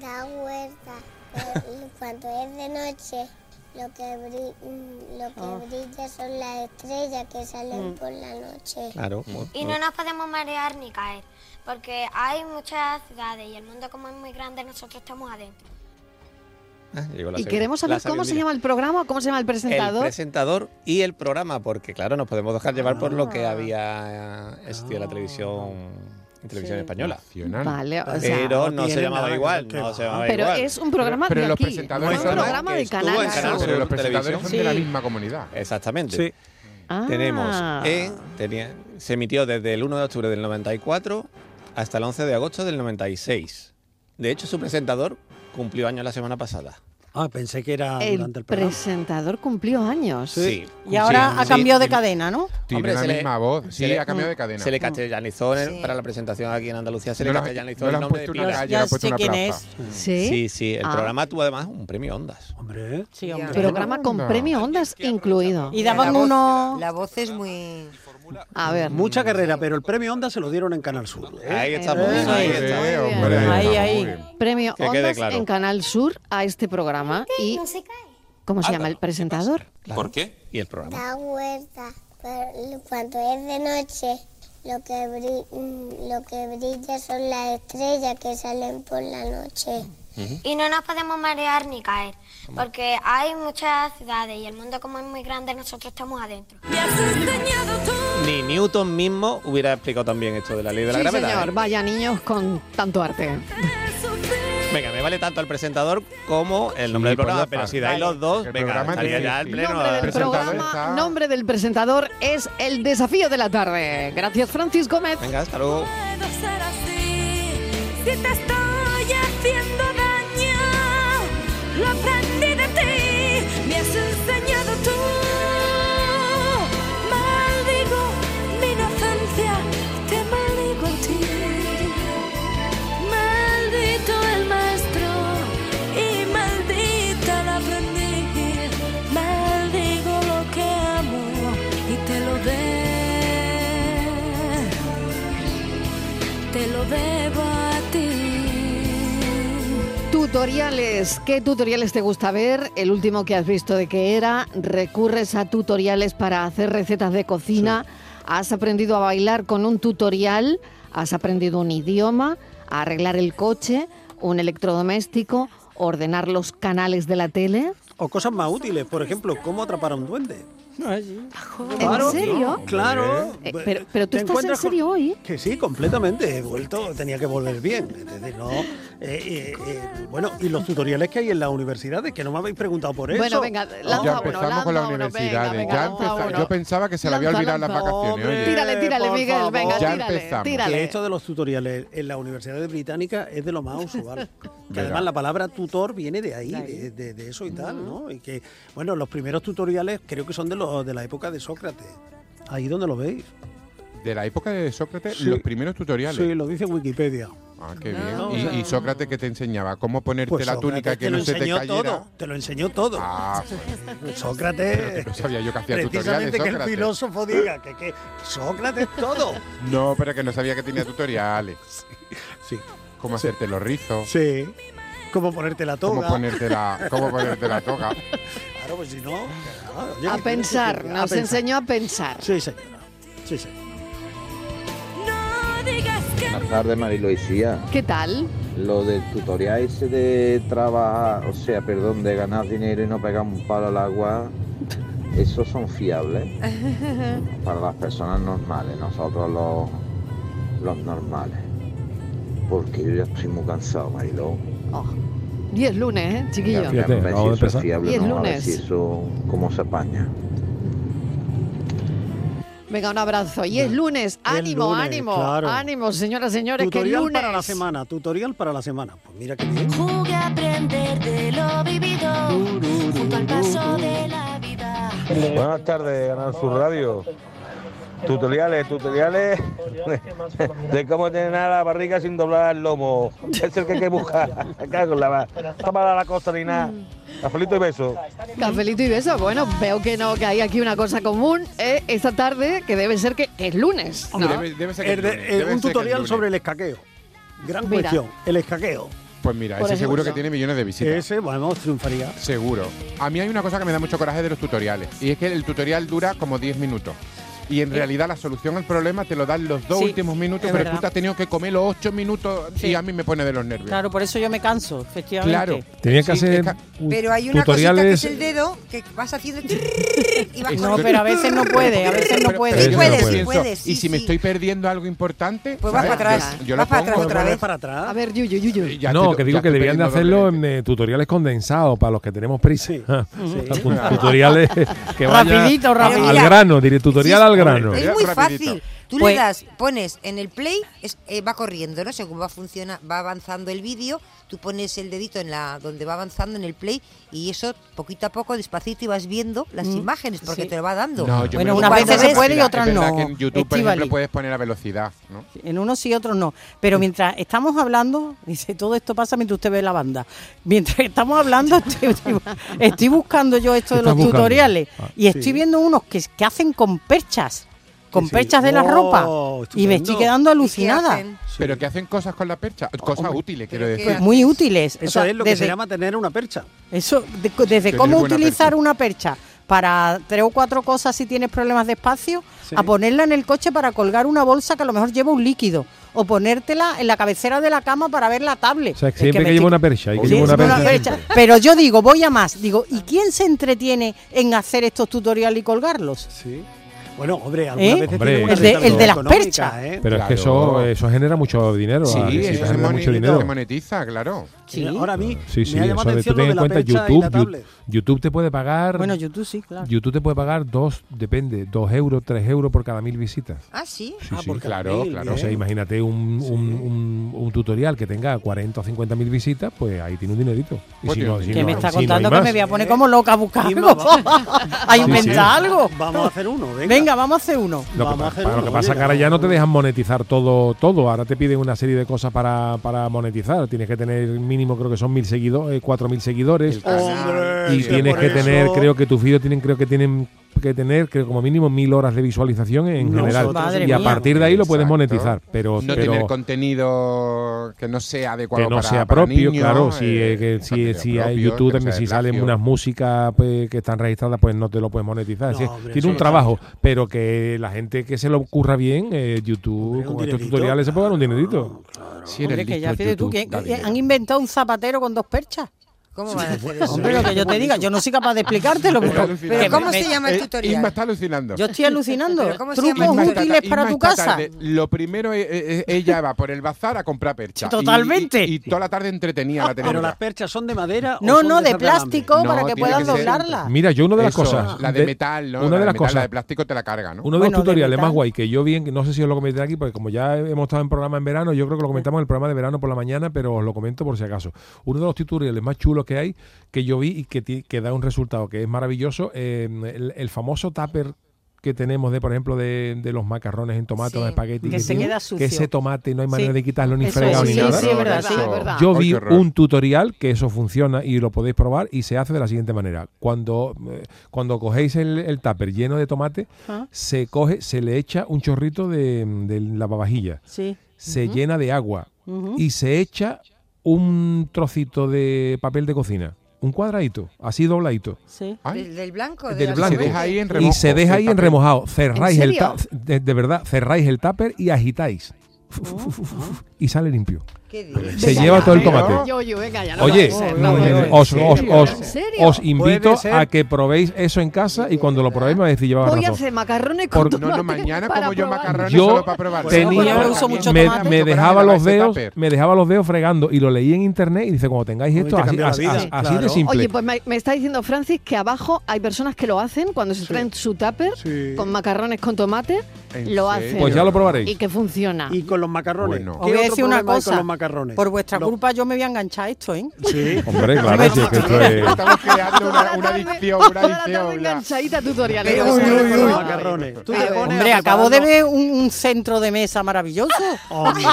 Da vueltas. pero Cuando es de noche, lo que, bri- mm, lo que Ah. brilla son las estrellas que salen Mm. por la noche. Claro. Y no nos podemos marear ni caer, porque hay muchas ciudades y el mundo como es muy grande, nosotros estamos adentro. Ah, llegó la Y segunda. queremos La saber cómo se llama el programa, cómo se llama el El presentador. presentador y el programa, porque claro, nos podemos dejar llevar por lo que Ah. había eh, existido en la televisión, en televisión Sí. española. Vale, o sea, pero no, no se llamaba que igual, no se llamaba Pero igual. es un programa Pero de los aquí. presentadores Fue un son los- programa de Canal en Canal. Pero los presentadores son de la misma comunidad. Exactamente. Sí. Ah. Tenemos en, tenía, se emitió desde el 1 de octubre del 94 hasta el 11 de agosto del 96. De hecho, su presentador cumplió años la semana pasada. Ah, pensé que era El durante el programa. presentador cumplió años. Sí. Y ahora Sí, ha sí. cambiado de cadena, ¿no? Tiene Hombre, la se le- misma voz. se Sí, le- ha cambiado de cadena. Se le castellanizó el- para la presentación aquí en Andalucía, se No le le castellanizó no le el nombre de puesto una Pilar. calle, le sé una quién plaza. ¿Sí? Sí, sí, el Ah. programa tuvo además un premio Ondas. Hombre. Sí, hombre. Programa con premio Ondas incluido. Y daban la voz- uno... La voz es muy... A ver. Mucha carrera, pero el premio Onda se lo dieron en Canal Sur. ¿eh? Ahí estamos, ahí es, estamos. Ahí, está ahí. bien. Premio Ondas en Canal Sur a este programa. ¿Y No se cae. cómo se llama el presentador? ¿Por qué? Y el programa. Da vueltas. pero Cuando es de noche, lo que, mm, lo que brilla son las estrellas que salen por la noche. Y no nos podemos marear ni caer, porque hay muchas ciudades y el mundo como es muy grande, nosotros estamos adentro. Ni Newton mismo hubiera explicado también esto de la ley de la Sí, gravedad. señor. ¿eh? Vaya niños con tanto arte. Venga, me vale tanto el presentador como el nombre Sí, del programa, pues ya pero si dais los dos, El venga, programa ya el pleno. Nombre del presentador programa, nombre del presentador es El Desafío de la Tarde. Gracias, Francis Gómez. Venga, hasta luego. puedo ser así si te estoy haciendo daño. Lo aprendí de ti, Tutoriales. ¿Qué tutoriales te gusta ver? El último que has visto de qué era. ¿Recurres a tutoriales para hacer recetas de cocina? ¿Has aprendido a bailar con un tutorial? ¿Has aprendido un idioma? ¿A arreglar el coche? ¿Un electrodoméstico? ¿Ordenar los canales de la tele? O cosas más útiles, por ejemplo, cómo atrapar a un duende. ¿En serio? Claro. Eh, pero, pero tú estás en encuentras con- serio hoy. Que sí, completamente. He vuelto, tenía que volver bien. Es decir, no. eh, eh, eh, bueno, y los tutoriales que hay en las universidades, que no me habéis preguntado por eso. Bueno, venga, lanza ya uno, empezamos con las uno, universidades. venga, ya venga, lanza empeza- uno. yo pensaba que se le había Lanza, olvidado las lanza. vacaciones. oye. Tírale, tírale, Miguel, venga, Ya tírale, empezamos. tírale. Que esto de los tutoriales en las universidades británicas es de lo más usual. que además la palabra tutor viene de ahí, de, de- de eso y tal, ¿no? Y que, bueno, los primeros tutoriales creo que son de, los, de la época de Sócrates. Ahí donde lo veis. De la época de Sócrates, Sí. los primeros tutoriales. Sí, lo dice Wikipedia. Ah, qué No, bien. o sea- ¿Y, y Sócrates que te enseñaba? ¿Cómo ponerte Pues la Sócrates túnica que te no lo se te enseñó cayera? todo, te lo enseñó todo. Ah, Sócrates. no sabía yo que hacía tutoriales, Precisamente que el filósofo diga que, que Sócrates todo. No, pero que no sabía que tenía tutoriales. Sí. Cómo hacerte los rizos. Sí. Cómo ponerte la toga. Cómo ponerte la, cómo ponerte la toga. Claro, pues si no. claro, oye, A pensar, que- a nos pensar. enseñó a pensar. Sí, señora. Sí, señora. Buenas tardes, Marilo y Sia. ¿Qué tal? Lo del tutorial ese de trabajar, o sea, perdón, de ganar dinero y no pegar un palo al agua, esos son fiables para las personas normales, nosotros los, los normales. Porque yo ya estoy muy cansado, Marilo. Y es lunes, ¿eh, chiquillo? Ya, ya no sé si eso es fiable Y es a ver lunes. si eso, cómo se apaña. Venga, un abrazo. Y es lunes. Ánimo, lunes, ánimo, claro. ánimo, señoras, señores, que es Tutorial lunes. para la semana, tutorial para la semana. Pues mira qué bien. Jugué a aprender de lo vivido junto al paso de la vida. Buenas tardes, Canal Sur Radio. Tutoriales, tutoriales de cómo tener la barriga sin doblar el lomo. Es el que hay que buscar. Cago en la mar. Toma la costa ni nada. Cafelito y beso. Cafelito y beso. Bueno, veo que no, que hay aquí una cosa común eh, esta tarde, que debe ser que es lunes. ¿no? Debe- debe ser que El lunes, eh, debe un ser tutorial sobre el escaqueo. Gran Mira. cuestión, el escaqueo. Pues mira, Por ese seguro que tiene millones de visitas. Ese, vamos, triunfaría. Seguro. A mí hay una cosa que me da mucho coraje de los tutoriales. Y es que el tutorial dura como 10 minutos. Y en realidad la solución al problema te lo dan los dos Sí, últimos minutos, pero verdad. tú te has tenido que comer los 8 minutos y a mí me pone de los nervios. Claro, por eso yo me canso, efectivamente. Claro. Tenía que Sí, hacer ca- Pero hay una cosita que tutoriales. es el dedo que vas haciendo y vas No, pero a veces no puede, a veces no Pero- puede. pero Sí yo puedes, sí puedes, y si me sí. estoy perdiendo algo importante, Pues vas para atrás, Yo, yo vas para atrás otra vez. para atrás. A ver, Yuyu, Yuyu. Ya no, que digo que debían de hacerlo en eh, tutoriales condensados para los que tenemos prisa. Tutoriales que vayan Rapidito, a- rapidito. al grano, diré tutorial al grano. Es muy fácil. Tú Pues- le das, pones en el play, es- eh, va corriendo, ¿no? Según va funciona, va avanzando el vídeo, tú pones el dedito en la donde va avanzando en el play y eso poquito a poco, despacito, y vas viendo las Mm, imágenes porque sí. te lo va dando. No, yo Bueno, unas veces se puede y otras no, que en YouTube, por Estíbaliz. ejemplo, puedes poner a velocidad, ¿no? En unos sí, otros no. Pero mientras estamos hablando, dice, todo esto pasa mientras usted ve la banda. Mientras estamos hablando, estoy, buscando yo esto de los buscando. tutoriales. Ah, y estoy sí. viendo unos que, que hacen con perchas. Con Sí, sí. perchas de la Oh, ropa. Y me estoy quedando ¿Y qué alucinada. Pero que hacen cosas con la percha, cosas útiles, quiero decir. que- Muy útiles. O Eso sea, es lo que se llama tener una percha. Eso, de- desde Tener cómo utilizar percha. una percha para tres o cuatro cosas si tienes problemas de espacio, Sí. a ponerla en el coche para colgar una bolsa que a lo mejor lleva un líquido, o ponértela en la cabecera de la cama para ver la tablet. O sea, Es siempre que, me lleva una percha. Hay que Sí, llevar una sí, una percha. percha. Pero yo digo, voy a más. Digo, ¿y quién se entretiene en hacer estos tutoriales y colgarlos? Sí. Bueno, hombre, algunas ¿Eh? veces hombre. El, de, el de las perchas. ¿eh? Pero claro. es que eso, eso genera mucho dinero. Sí, sí eso genera mucho dinero. Se monetiza, claro. Sí. Ahora a mí sí, sí, me ha llamado atención tú ten en cuenta, YouTube, YouTube te puede pagar... Bueno, YouTube sí, claro. YouTube te puede pagar dos, depende, dos euros, tres euros por cada mil visitas. Ah, sí. sí ah, claro, mil, claro. O sea, imagínate un, un, un, un, tutorial que tenga 40 o 50 mil visitas, pues ahí tiene un dinerito. Y pues si no, si que no, me está contando que me voy a poner eh, como loca buscando. a inventar algo. Vamos a hacer uno, venga. Vamos a hacer uno. Lo que, pasa es que ahora ya no te dejan monetizar todo, todo. Ahora te piden una serie de cosas para, para monetizar. Tienes que tener mínimo, creo que son mil seguidores, eh, cuatro mil seguidores. Y tienes que tener, creo que tus vídeos tienen, creo que tienen que tener que como mínimo mil horas de visualización en general. Y a partir de ahí lo puedes monetizar. Pero, no tener contenido que no sea adecuado. Que no para, sea propio, claro. Si, eh, eh, si, si hay YouTube, también, si salen unas músicas pues, que están registradas, pues no te lo puedes monetizar. Tiene un trabajo, pero que la gente que se lo ocurra bien, eh, YouTube, con estos tutoriales se puede dar un dinerito. Han inventado un zapatero con dos perchas. ¿Cómo va? Hombre, lo que yo te diga, yo no soy capaz de explicártelo. Pero, eh, eh, pero ¿cómo se llama el tutorial? Isma está alucinando. Yo estoy alucinando. Trucos útiles para tu casa. Lo primero, eh, ella va por el bazar a comprar perchas. Totalmente. Y, toda la tarde entretenía la ah, ¿Pero las perchas son de madera No, o no, de, plástico para que puedas doblarlas. Mira, yo una de las cosas... La de, metal. Una de, las cosas... La de plástico te la carga, ¿no? Uno de los tutoriales más guay que yo vi, no sé si os lo comenté aquí, porque como ya hemos estado en programa en verano, yo creo que lo comentamos en el programa de verano por la mañana, pero os lo comento por si acaso. Uno de los tutoriales más chulos que hay, que yo vi y que, da un resultado que es maravilloso. Em, el, famoso tupper que tenemos de, por ejemplo, de, los macarrones en tomate sí, o espagueti. Que, se queda sucio. Que ese tomate no hay manera de quitarlo ni fregado ni sí, nada. Es verdad, es verdad. Yo vi un tutorial que eso funciona y lo podéis probar y se hace de la siguiente manera. Cuando, eh, cuando cogéis el, tupper lleno de tomate, ah. se coge, se le echa un chorrito de, de lavavajilla. Se llena de agua y se echa un trocito de papel de cocina, un cuadradito, así dobladito. Sí. Del, blanco. Del blanco. Y se deja ahí en remojado. Cerráis el de, de, verdad, cerráis el tupper y agitáis. Y sale limpio. Se lleva todo el tomate. Oye, mm, os, invito a que probéis eso en casa y cuando lo probéis me vais a decir llevaba Voy a hacer macarrones con tomate. Mañana como yo macarrones solo para probar. Tenía, me, me dejaba los dedos, me dejaba los dedos fregando y lo leí en internet y dice, cuando tengáis esto, así, así, de simple. Oye, pues me, está diciendo Francis que abajo hay personas que lo hacen cuando se traen su tupper con macarrones con tomate, lo hacen. Pues ya lo probaréis. Y que funciona. Y con los macarrones. Os voy a decir una cosa macarrones. Por vuestra culpa yo me voy a enganchar a esto, ¿eh? Sí. Hombre, claro, es que esto es... Estamos creando una, una adicción, una adicción. enganchadita a tutoriales. Uy, uy, uy, Los macarrones. Tú Hombre, acabo de ver un, un centro de mesa maravilloso Hombre,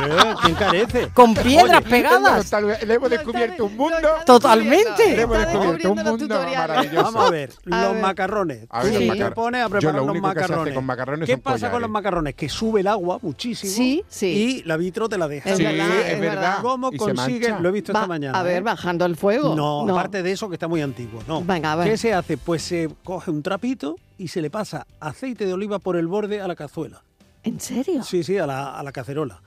¿quién carece? con piedras Oye, pegadas. Le hemos descubierto un mundo. Totalmente. Le hemos descubierto un mundo maravilloso. Vamos a ver, A los ver. macarrones. A ver, los te pones a Yo preparar lo los macarrones. con macarrones ¿Qué pasa con los macarrones? Que sube el agua muchísimo Sí, sí. y la vitro te la deja. Sí, es verdad verdad. ¿Cómo y consiguen? Lo he visto Va, esta mañana. A ver, ¿eh? bajando el fuego. No, no, aparte de eso, que está muy antiguo. No. Venga, a ver. ¿Qué se hace? Pues se coge un trapito y se le pasa aceite de oliva por el borde a la cazuela. ¿En serio? Sí, sí, a la, a la cacerola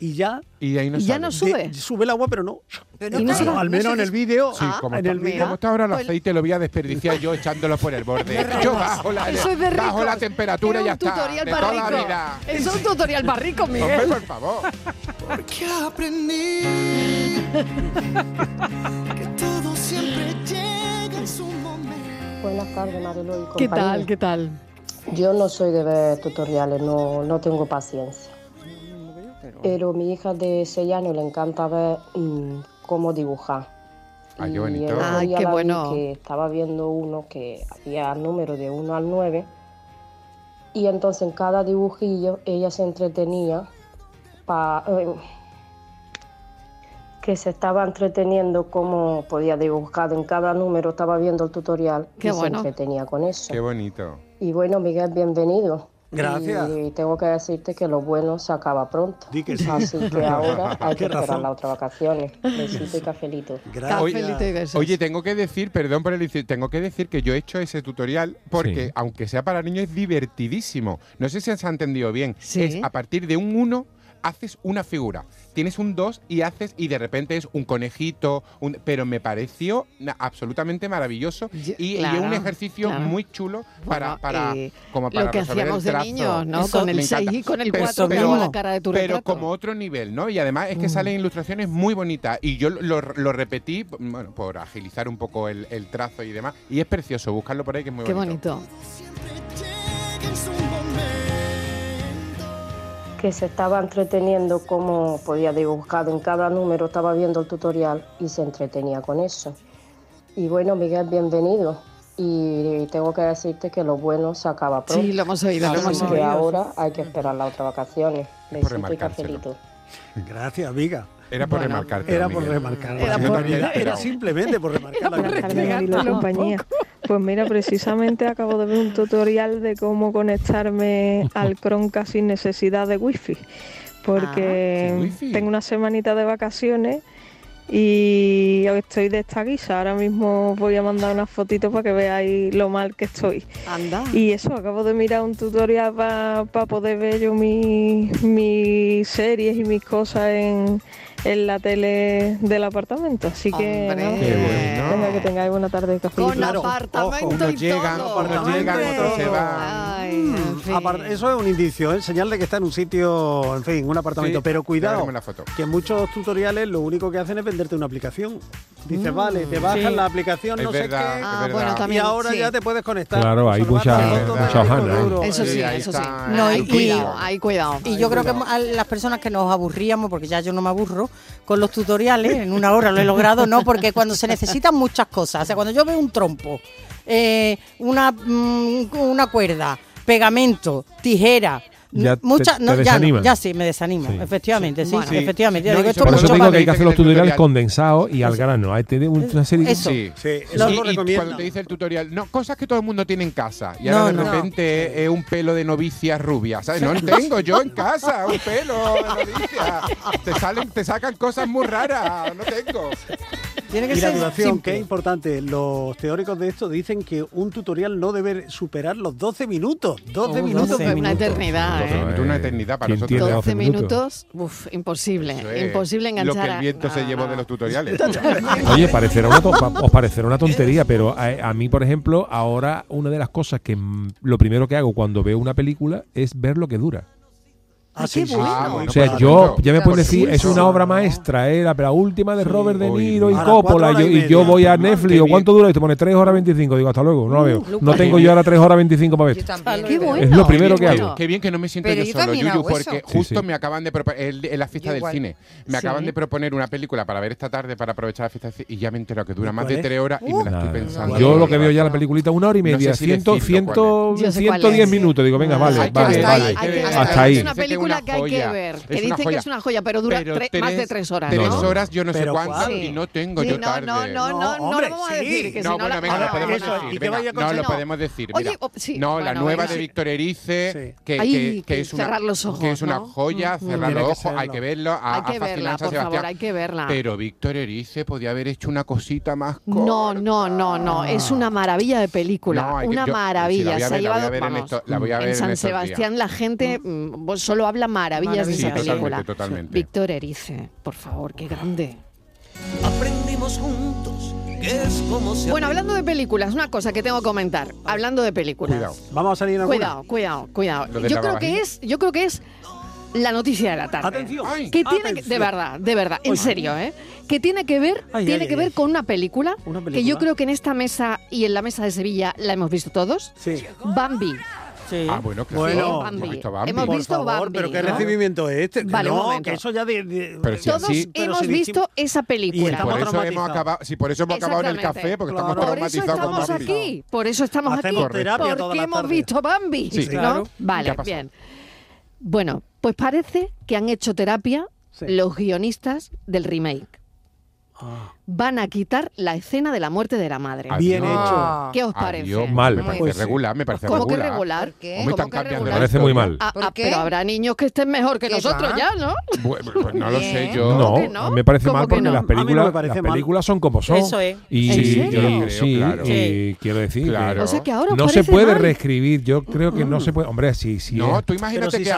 y ya y ahí no, ya no sube de, sube el agua pero no, pero no, no al menos en el vídeo sí, ah, como, en el como está ahora el pues aceite lo voy a desperdiciar yo echándolo por el borde yo bajo la, Eso es de bajo la temperatura y ya está de toda la vida. Eso es un tutorial para ricos Miguel Hombre, por favor porque aprendí que todo siempre llega en su momento. Buenas tardes, Marilu y compañía. ¿Qué tal? ¿Qué tal? Yo no soy de ver tutoriales, no, no tengo paciencia. Pero a mi hija de 6 años le encanta ver mmm, cómo dibujar. Ah, Ay, qué bonito. Ay, qué bueno. Que estaba viendo uno que había número de 1 al 9. Y entonces en cada dibujillo ella se entretenía eh, que se estaba entreteniendo como podía dibujar en cada número, estaba viendo el tutorial Qué y bueno. se entretenía con eso. Qué bonito. Y bueno, Miguel, bienvenido. Gracias. Y, tengo que decirte que lo bueno se acaba pronto. Así que ahora hay que esperar las otras vacaciones. Besito y cafelito. Gracias. Oye, tengo que decir, perdón por el tengo que decir que yo he hecho ese tutorial porque, aunque sea para niños, es divertidísimo. No sé si se ha entendido bien. Es a partir de un 1 haces una figura. Tienes un 2 y haces, y de repente es un conejito, un- pero me pareció absolutamente maravilloso y, y claro, un ejercicio claro. muy chulo para, Bueno, para, eh, como lo para que resolver hacíamos el de niños, ¿no? Eso Con el me encanta. 6 y con el Pero- 4 pero- la cara de tu Pero retrato. como otro nivel, ¿no? Y además es que salen ilustraciones muy bonitas y yo lo, lo repetí, bueno, por agilizar un poco el, el trazo y demás. Y es precioso, buscarlo por ahí que es muy Qué bonito. bonito. Que se estaba entreteniendo como podía dibujar en cada número, estaba viendo el tutorial y se entretenía con eso. Y bueno, Miguel, bienvenido. Y tengo que decirte que lo bueno se acaba pronto. Sí, lo hemos oído, lo hemos que oído. ahora hay que esperar las otras vacaciones. Besito y cafelito. Gracias, amiga. Era por Bueno, remarcarte. Era por remarcar. Era Era, por- era- era simplemente por remarcar la tardes, Mariló y compañía. Pues mira, precisamente acabo de ver un tutorial de cómo conectarme al Chromecast sin necesidad de wifi. Porque Ah, wifi. tengo una semanita de vacaciones y estoy de esta guisa. Ahora mismo voy a mandar unas fotitos para que veáis lo mal que estoy. Anda. Y eso, acabo de mirar un tutorial para poder ver yo mi- mis series y mis cosas en, en la tele del apartamento. Así que Hombre. nada, Qué bueno. venga, que tengáis buena tarde, café. Con apartamento unos y llegan, todo. otros llegan, otros se van. Ay, en fin. Apar- Eso es un indicio, ¿eh? señal de que está en un sitio, en fin, un apartamento. Sí, Pero cuidado, la foto. que muchos tutoriales lo único que hacen es venderte una aplicación. Dices, Mm. vale, te bajas Sí. la aplicación, Es no verdad, sé es qué. Ah, verdad. bueno, y también, ahora sí. ya te puedes conectar. Claro, hay Solo mucha- fotos mucha disco hojana, ¿eh? duro. Eso sí, ahí eso sí. está. No, hay y- cuidado, hay cuidado. Y yo creo que a las personas que nos aburríamos, porque ya yo no me aburro, con los tutoriales, en una hora lo he logrado, no, porque cuando se necesitan muchas cosas, o sea, cuando yo veo un trompo, eh, una, mm, una cuerda, pegamento, tijera, Ya te- muchas, te no, ya, no, ya sí, me desanima, Sí. efectivamente, sí, Bueno. Sí. efectivamente. No, Digo, esto Por eso digo que hay que hacer los tutoriales tutorial. condensados y al grano. Hay que tener una serie de... Eso. Sí, Sí, eso y, lo y recomiendo. cuando te dice el tutorial, no, cosas que todo el mundo tiene en casa. Y ahora No, de no. repente es un pelo de novicia rubia, ¿sabes? No tengo yo en casa un pelo de novicia. Te salen, te sacan cosas muy raras, no tengo. Tiene que Y la ser duración, simple. que es importante. Los teóricos de esto dicen que un tutorial no debe superar los 12 minutos. 12 Oh, minutos. 12 de Una eternidad, Doce ¿eh? minutos, una eternidad para ¿Quién nosotros. tiene 12 12 minutos, uf, imposible, es imposible Lo enganchar. que el viento se a- llevó de los tutoriales. Oye, parecerá una os parecerá una tontería, pero a, a mí, por ejemplo, ahora una de las cosas que lo primero que hago cuando veo una película es ver lo que dura. Ah, sí, sí. Ah, bueno, O sea, yo ya me pueden decir, es una obra maestra, ¿eh? la, la última de Robert De Niro y Coppola, y yo, y voy a Ah, Netflix, bien. ¿cuánto dura? Y te pone 3 horas 25, digo, hasta luego, no la veo. No tengo yo ahora 3 horas 25 para ver esto. Qué bueno. Es lo primero que hago. Qué bien que no me siento yo yo solo, Yuyu, porque justo sí. me acaban de proponer en la fiesta del cine. Me Sí. acaban de proponer una película para ver esta tarde para aprovechar la fiesta del cine y ya me he enterado que dura más de es? 3 horas y me la estoy pensando. Yo lo que veo ya la peliculita, una hora y media, si ciento, decirlo ciento, Yo sé cuál 110 es. minutos. Digo, venga, Ah, vale, vale, vale. Hasta ahí. Película que hay que joya. ver. Que dicen que es una joya, pero dura Pero tre- más de tres- tres horas, Tres ¿no? horas, yo no sé ¿Pero cuánto cuál? y no tengo Sí, yo no, tarde. no, no, no, no, lo hombre, vamos a sí. decir. Que si No, no, bueno, la- venga, lo podemos eso, decir. venga. vaya no, lo podemos decir. Oye, mira. oh, sí, no, la bueno, nueva venga. de Víctor Erice, que, que- es una, cerrar los ojos, que es una joya, Mm, mm. cerrar los ojos, hay que verlo. A, Hay que verla, por favor, hay que verla. Pero Víctor Erice podía haber hecho una cosita más corta. No, no, no, no. Es una maravilla de película. Una maravilla. la voy a Se ha la llevado, la voy a ver en San. Sebastián la gente mm, pues, solo habla maravillas de esa película. totalmente. Víctor Erice, por favor, qué grande. Aprendimos juntos que es como se Bueno, hablando de películas, una cosa que tengo que comentar. Hablando de películas. Cuidado. Vamos a salir en alguna. Cuidado, cuidado, cuidado. Yo creo que es, yo creo que es la noticia de la tarde. Atención. Ay, que tiene que- de verdad, de verdad, en serio, ¿eh? Que tiene que ver, Ay, tiene ay, que ay, ver ay. con una película, Una que yo película. creo que en esta mesa y en la mesa de Sevilla la hemos visto todos. Sí. Bambi. Ah, bueno, hemos visto Bambi. Hemos Por favor, pero qué recibimiento es este. Vale, no, que eso ya. de- Todos hemos visto esa película. Por eso hemos acabado, si por eso hemos acabado en el café, porque Claro. estamos Por eso estamos aquí. Por eso estamos aquí. Porque hemos visto Bambi. Sí, ¿no? claro. Vale, bien. Bueno, pues parece que han hecho terapia los guionistas del remake. Ah van a quitar la escena de la muerte de la madre. Ah, Bien hecho. ¿Qué os parece? Pues mal. Me parece regular, me parece ¿Cómo regular. que regular? Qué? ¿Cómo que regular? Me parece muy mal. Ah, ah, pero habrá niños que estén mejor que nosotros ya, ¿no? Bueno, pues, pues no lo sé yo. No, me parece mal porque las películas, películas son como son. Eso es. Y, ¿En serio? Y, sí, claro. y quiero decir claro. o sea, que ahora no se puede reescribir. Yo creo que no mm. se puede. Hombre, sí, sí. No, tú imagínate que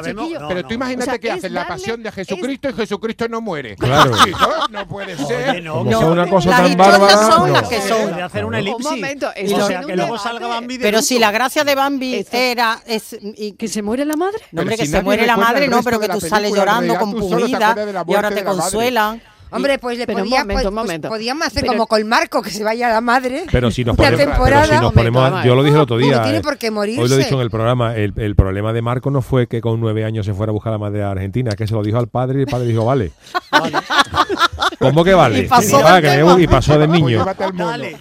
pero tú imagínate que hacen la pasión de Jesucristo y Jesucristo no muere. Claro. No puede ser. No, una cosa las tan bárbara. son no. las que son. De hacer una elipsis. Un momento, o sea, que luego salga Bambi de Pero si la gracia de Bambi esto. era. Es, y, ¿Que se muere la madre? No, hombre, si que se muere la madre, no, pero que tú sales llorando, compungida, y ahora te consuelan. Hombre, pues le podía, un momento, un pues, momento. Podíamos hacer pero, como con Marco, que se vaya la madre. Pero si nos ponemos, pero si nos ponemos a, yo lo dije el ah, otro pues día. No tiene eh, por qué morirse. Hoy lo he dicho en el programa. El, el, problema de Marco no fue que con nueve años se fuera a buscar a la madre a Argentina, que se lo dijo al padre y el padre dijo, vale. vale. ¿Cómo que vale? Y pasó, y pasó de niño.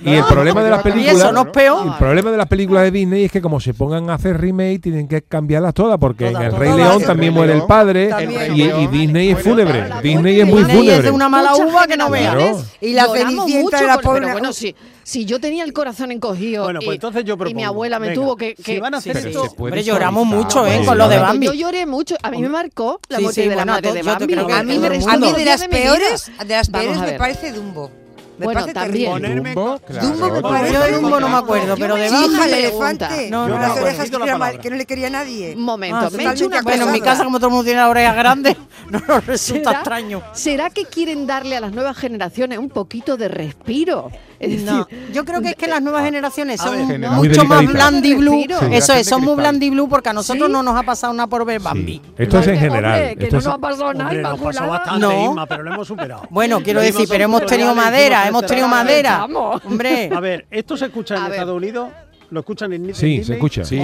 Y el problema de las películas. Eso no es peor. El problema de las películas de Disney es que como se pongan a hacer remake, tienen que cambiarlas todas, porque en El Rey León también muere el padre y, y, Disney es fúnebre. Disney es muy fúnebre. Disney es de una mala uva que no veas. Y la Cenicienta de la pobre. Bueno, sí. Si yo tenía el corazón encogido y, mi abuela me tuvo que... que si a hacer. Hombre, lloramos mucho, ¿eh? Con lo de Bambi. Yo lloré mucho. A mí me marcó la muerte de la madre de Bambi. A mí de las peores, de las peores me parece Dumbo. Me bueno, también. Ponerme Dumbo, claro. Dumbo me pareció Dumbo, no me acuerdo, pero de baja el elefante. No, no, las orejas que, era que no le quería a nadie. Momento, ah, me he hecho una Bueno, en mi casa como todo el mundo tiene la oreja grande, no nos resulta ¿Será, extraño. ¿Será que quieren darle a las nuevas generaciones un poquito de respiro? No, yo creo que es que las nuevas ah, generaciones ah, son ver, ¿no? mucho más blandiblue. Sí, Eso es, son muy blandiblue porque a nosotros ¿Sí? no nos ha pasado nada por ver Bambi. Sí. Esto es en general. Hombre, que Esto no nos ha pasado nada. Hombre, nos pasó bastante, no. Isma, pero lo hemos superado. Bueno, quiero decir, pero hemos tenido madera, hemos tenido madera. Vamos. Hombre. A ver, ¿esto se escucha en Estados Unidos? ¿Lo escuchan en, en sí, se escucha. Si,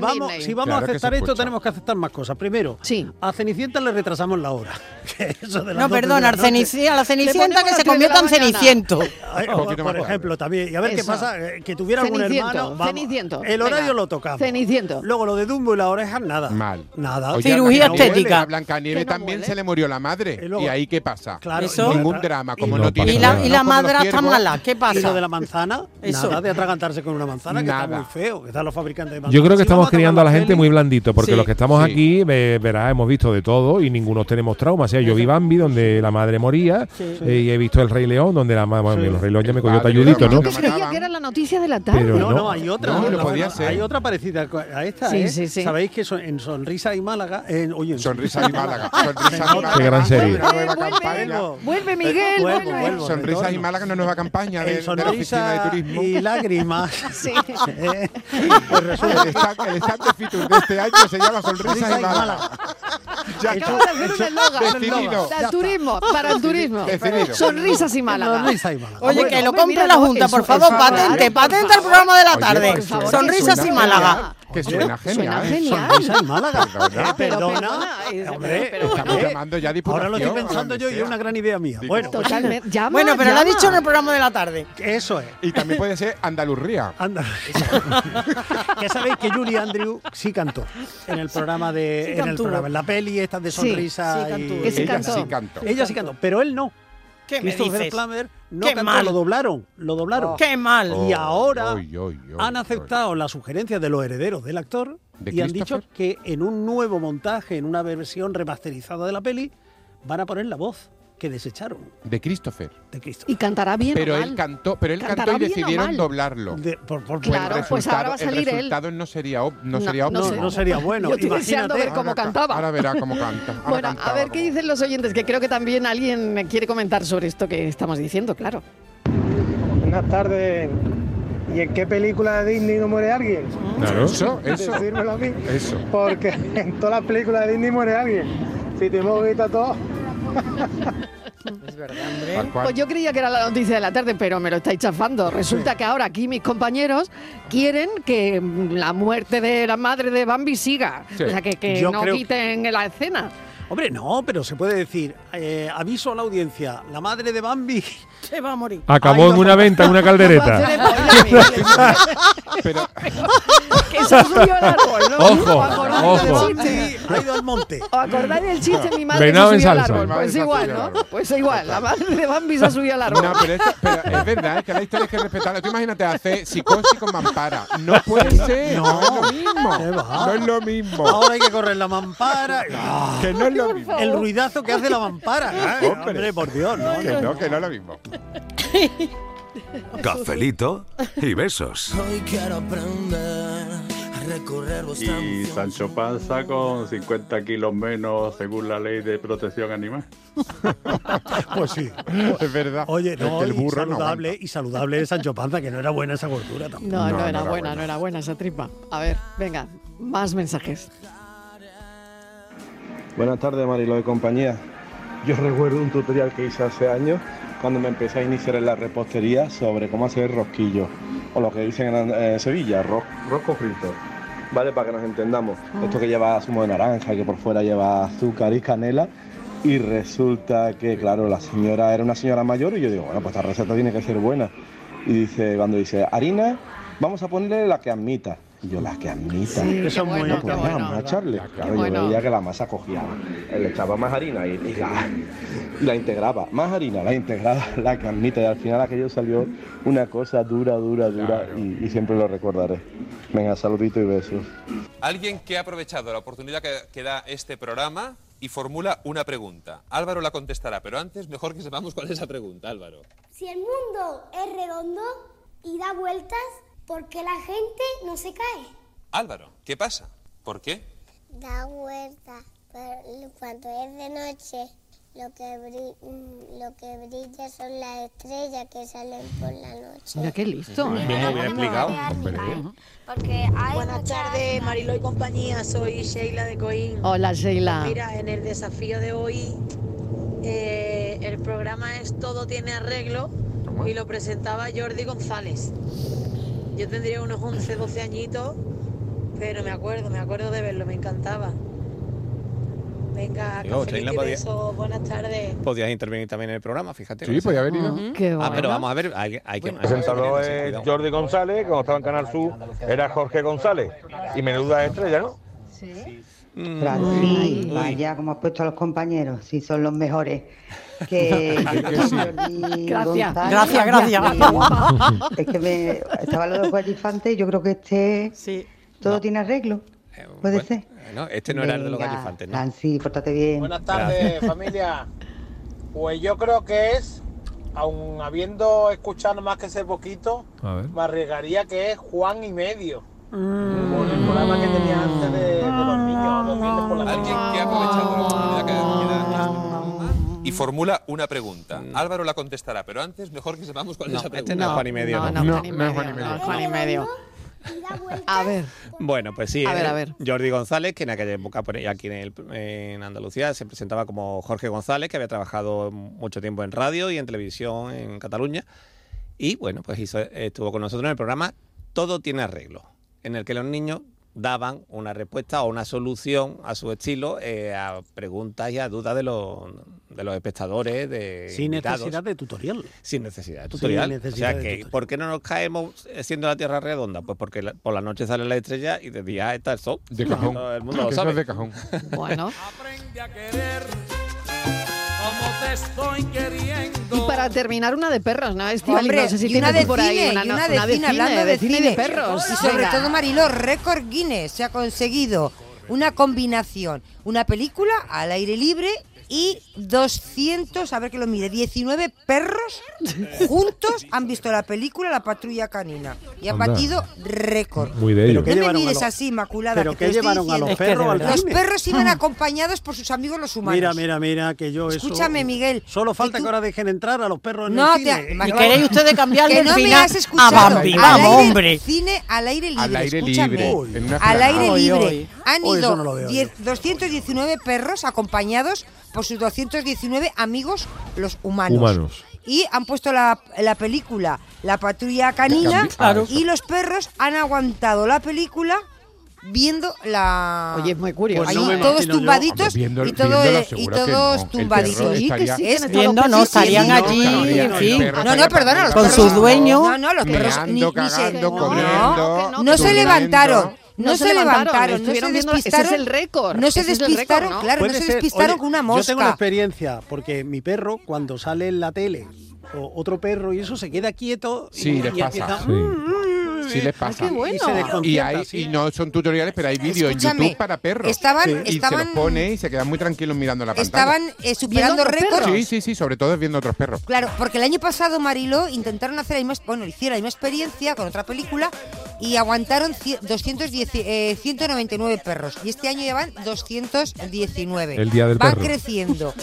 vamos, si vamos a aceptar esto, tenemos que aceptar más cosas. Primero, a Cenicienta le retrasamos la hora. No, perdón, a la Cenicienta que se convierta en Ceniciento. Por ejemplo, también. Y a ver qué pasa, eh, que tuviera algún hermano. Ceniciento. El horario lo tocamos. Ceniciento. Luego lo de Dumbo y las orejas, nada. Mal. Nada. Cirugía estética. A Blancanieves también se le murió la madre. ¿Y ahí qué pasa? Claro. Ningún drama, como no tiene. Y la madre está mala, ¿qué pasa? De la manzana? Nada de atragantarse con una manzana que está muy feo. Yo creo que estamos criando a la gente muy blandito, porque los que estamos aquí, verás, hemos visto de todo y ninguno tenemos trauma. O sea, yo vi Bambi, donde la madre moría, eh, y he visto El Rey León, donde la madre. Bueno, el Rey León ya me cogió talludito, ¿no? Yo creía que era la noticia de la tarde. No, no, hay otra. No, no, podía ser. Hay otra parecida a esta. Sí, ¿eh? sí, sí. Sabéis que son, en Sonrisa y Málaga. Eh, oye, Sonrisa y Málaga. Sonrisa y Málaga. Qué gran serie. Vuelve, Miguel. Vuelve. Sonrisa y Málaga, una nueva campaña de, de turismo. Y lágrimas. Sí. Pues el stand, de Fitur de este año se llama Sonrisas y Málaga. Ya turismo, para el turismo. Sonrisas y Málaga. Oye, que lo compre la Junta, por favor, patente, patente el programa de la tarde. Sonrisas y Málaga. Que suena genial. Suena. Sonrisas y Málaga. Perdona. Estamos llamando ya Ahora lo estoy pensando yo y es una gran idea mía. Bueno. Bueno, pero lo ha dicho en el programa de la tarde. Eso es. Y también puede ser Andalurría. Andalurría. ya sabéis que Julie Andrew sí cantó en el programa de en el programa en la peli estas de sonrisa que sí ella cantó. sí cantó. Ella sí cantó, pero él no. ¿Qué me? Plummer no Qué mal. lo doblaron, lo doblaron. Oh. Qué mal. Y ahora han aceptado la sugerencia de los herederos del actor y han dicho que en un nuevo montaje, en una versión remasterizada de la peli, van a poner la voz que desecharon De Christopher. de Cristo. Y cantará bien Pero o él mal. cantó, pero él ¿Cantará cantó y decidieron doblarlo. De- por- por- Claro, el pues ahora va a resultado- salir el él. resultado no sería, ob- no No, sería no sé. no sería bueno. Yo estoy deseando ver cómo Ahora- cantaba. Ahora verá cómo canta. Ahora Bueno, a cantaba ver qué dicen los oyentes, que creo que también alguien quiere comentar sobre esto que estamos diciendo, claro. Buenas tardes. ¿Y en qué película de Disney no muere alguien? Claro. Eso, eso. Decírmelo a mí. Eso. Porque en todas las películas de Disney muere alguien. Si te hemos visto todo. Es verdad, hombre. Pues yo creía que era la noticia de la tarde, pero me lo estáis chafando. Resulta que ahora aquí mis compañeros quieren que la muerte de la madre de Bambi siga. Sí. O sea, que, que Yo no creo- quiten la escena. Hombre, no, pero se puede decir, eh, aviso a la audiencia, la madre de Bambi Se va a morir. Acabó Ay, en una venta, en una caldereta. Pero que se subió al árbol, ¿no? Ojo, ojo. chiste. Ha ido al monte. ¿Os acordáis del chiste? Mi madre Venado se en subió al árbol. Pues se igual, subió al ¿no? Pues igual, la madre de Bambi se ha subido al árbol. No, pero, es verdad, es que la historia hay que respetarla. Tú imagínate hacer psicosis con mampara. No puede ser, no, es lo mismo. No es lo mismo. Ahora hay que correr la mampara. Que no es lo mismo. el ruidazo que hace la mampara. Ay, Hombre. hombre, por Dios, ¿no? Que no, que no es lo mismo. Cafelito y besos. Hoy quiero aprender a recorrer los Y Sancho Panza con 50 kilos menos según la ley de protección animal. Pues sí. Es verdad. Oye, no, el y burro no saludable, y saludable es Sancho Panza, que no era buena esa gordura tampoco. No, no, era buena, no era buena esa tripa. A ver, venga, más mensajes. Buenas tardes, Marilo de compañía. Yo recuerdo un tutorial que hice hace años cuando me empecé a iniciar en la repostería sobre cómo hacer rosquillo, o lo que dicen en eh, Sevilla, ro- rosco frito. ¿Vale? Para que nos entendamos. Esto que lleva zumo de naranja, que por fuera lleva azúcar y canela. Y resulta que, claro, la señora era una señora mayor y yo digo, bueno, pues esta receta tiene que ser buena. Y dice, cuando dice, harina, vamos a ponerle la que admita. Y yo, la que admita. Sí, Eso es qué muy- bueno, pues bueno. vamos a echarle. Claro, bueno. yo veía que la masa cogía, le echaba más harina y, y la, y la integraba. Más harina, la integraba, la que admite. Y al final aquello salió una cosa dura, dura, dura y, y siempre lo recordaré. Venga, saludito y besos. Alguien que ha aprovechado la oportunidad que, que da este programa y formula una pregunta. Álvaro la contestará, pero antes mejor que sepamos cuál es esa pregunta, Álvaro. Si el mundo es redondo y da vueltas, ¿por qué la gente no se cae? Álvaro, ¿qué pasa? ¿Por qué? Da vueltas, pero cuando es de noche, lo que, mm, lo que brilla son las estrellas que salen por la noche. Mira qué listo. Muy bien explicado. Porque hay Buenas tardes, Marilo y compañía. Soy Sheila de Coín. Hola, Sheila. Mira, en el desafío de hoy, eh, el programa es Todo tiene arreglo y lo presentaba Jordi González. Yo tendría unos 11, 12 añitos, pero me acuerdo, me acuerdo de verlo, me encantaba. Venga, Digo, Sheila podía- besos, buenas tardes. Podías intervenir también en el programa, fíjate. Sí, podía haber ido. Ujú. Qué Ah, bueno. pero vamos a ver, hay, hay que... El presentador es. Jordi González, cuando estaba en Canal Sur era Jorge González. Y menuda estrella, ¿no? Mm. Francis, vaya como has puesto a los compañeros, si son los mejores. Que, Que sí. Gracias. González, Gracias, gracias. Es que me, estaba lo de Guayifantes y yo creo que este todo tiene arreglo. Puede ser. Eh, no, este no era el de los Venga, gallifantes, ¿no? Francis, pórtate bien. Buenas tardes, familia. Pues yo creo que es, aun habiendo escuchado más que ese poquito, me arriesgaría que es Juan y medio. Por el programa que tenía antes de, de los niños, los niños por la Alguien que ha aprovechado la oportunidad que, y formula una pregunta. Álvaro la contestará, pero antes mejor que sepamos cuál es esa pregunta. este no es Juan y medio, No, ¿no? no, No, Juan y no medio, no Juan y. A ver, Bueno, pues sí. A ver, eh, a ver. Jordi González, que en aquella época aquí en, el- en Andalucía se presentaba como Jorge González, que había trabajado mucho tiempo en radio y en televisión en Cataluña. Y bueno, pues hizo- estuvo con nosotros en el programa Todo tiene arreglo, en el que los niños daban una respuesta o una solución a su estilo eh, a preguntas y a dudas de los, de los espectadores, de Sin invitados. necesidad de tutorial. Sin necesidad de Sin tutorial. necesidad o sea de que, tutorial. ¿por qué no nos caemos siendo la Tierra redonda? Pues porque la- por la noche sale la estrella y de día está el sol. De cajón. Todo el mundo lo sabe. es de cajón. bueno. Como te estoy queriendo. Y para terminar, una de perros, ¿no? Estivali, Hombre, no sé si y una de por ahí cine, una, y una de cine, hablando de cine y cine. de perros. Y sobre Venga. todo, Mariló, récord Guinness se ha conseguido una combinación, una película al aire libre y 200, a ver que lo mire, 19 perros juntos han visto la película La Patrulla Canina y han Anda. batido récord. Muy de ello. No me mires así, Inmaculada. ¿Pero que qué llevaron a los perros al Los perros iban acompañados por sus amigos los humanos. Mira, mira, mira, que yo eso... Escúchame, Miguel. Solo falta que ahora dejen entrar a los perros en No, el te- cine. Imagínate- queréis ustedes cambiarle que el no me final has escuchado. a Bambi? Al Vamos, aire- hombre. Cine al aire libre. Al aire escúchame. libre, en una al aire libre. Han ido no lo veo 10 219 perros acompañados por sus 219 amigos, los humanos. Humanos. Y han puesto la, la película La Patrulla Canina Claro. y los perros han aguantado la película viendo la... Oye, es muy curioso. Ahí Pues no me todos yo. tumbaditos Hombre, y, todo, y todos no. Tumbaditos. Sí, que sí, que Viendo, no, estarían sí, allí, no, en no, fin. perro No, no, perdona, los Con perros- sus dueños. No, no, los perros ni, se, no, no se levantaron. No, No se, se levantaron, levantaron, no se viendo- ese es despistaron. el récord, No se récord, despistaron, ¿no? claro, no se despistaron oye, con una Yo tengo una mosca. experiencia, porque mi perro, cuando sale en la tele, o otro perro y eso, se queda quieto y, Sí, les y pasa. empieza, Sí. "Mm, Sí les pasa. qué bueno. Y se Y, desconcierta, hay, sí. y no son tutoriales, pero hay vídeos en YouTube para perros. estaban- y se los pone y se quedan muy tranquilos mirando la pantalla. Estaban eh, superando récords. Sí, sí, sí, sobre todo viendo otros perros. Claro, porque el año pasado, Marilo, intentaron hacer la misma, bueno, hicieron la misma experiencia con otra película y aguantaron cie- 210, eh, 199 perros. Y este año llevan 219. El Día del Va Perro. creciendo.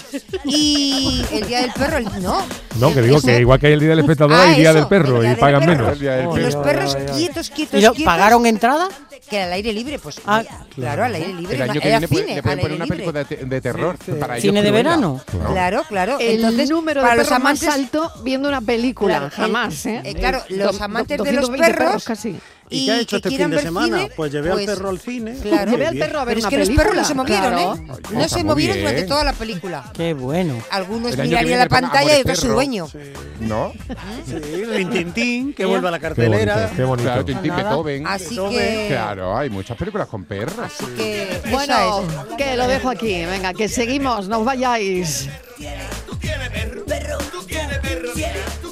Y el Día del Perro, el- no. No, que digo Eso- que igual que hay el Día del Espectador, Ah, hay Día eso, del Perro el Día y del pagan Perro. menos. Y los perros quietos, quietos, ¿Y lo- quietos. pagaron entrada? Que al aire libre, pues. Ah, claro, al aire libre. El año que era viene puede- cine, le pueden poner una película de, de terror. Para ellos ¿Cine de verano? Claro, claro. El Entonces, número de para los perros más amantes alto viendo una película, Claro, jamás, el- ¿eh? eh, claro, Do- los do- amantes de los 220 perros casi. ¿Y qué ha hecho este fin de semana? cine, pues llevé pues, al perro al cine. Claro. Llevé al perro a ver Pero es que los película. perros no se movieron, claro. ¿eh? Ay, No se movieron durante toda la película. Qué bueno. Algunos mirarían la pantalla y otros su Perro. dueño. ¿No? Sí, Rintintín, que vuelva a la Qué cartelera. bonito, qué bonito. Claro, Tintín. Beethoven. Así que. Claro, hay muchas películas con perros. Así que. Bueno, es. que lo dejo aquí. Venga, que seguimos, no os vayáis. Niña, que es verdad, ¿eh?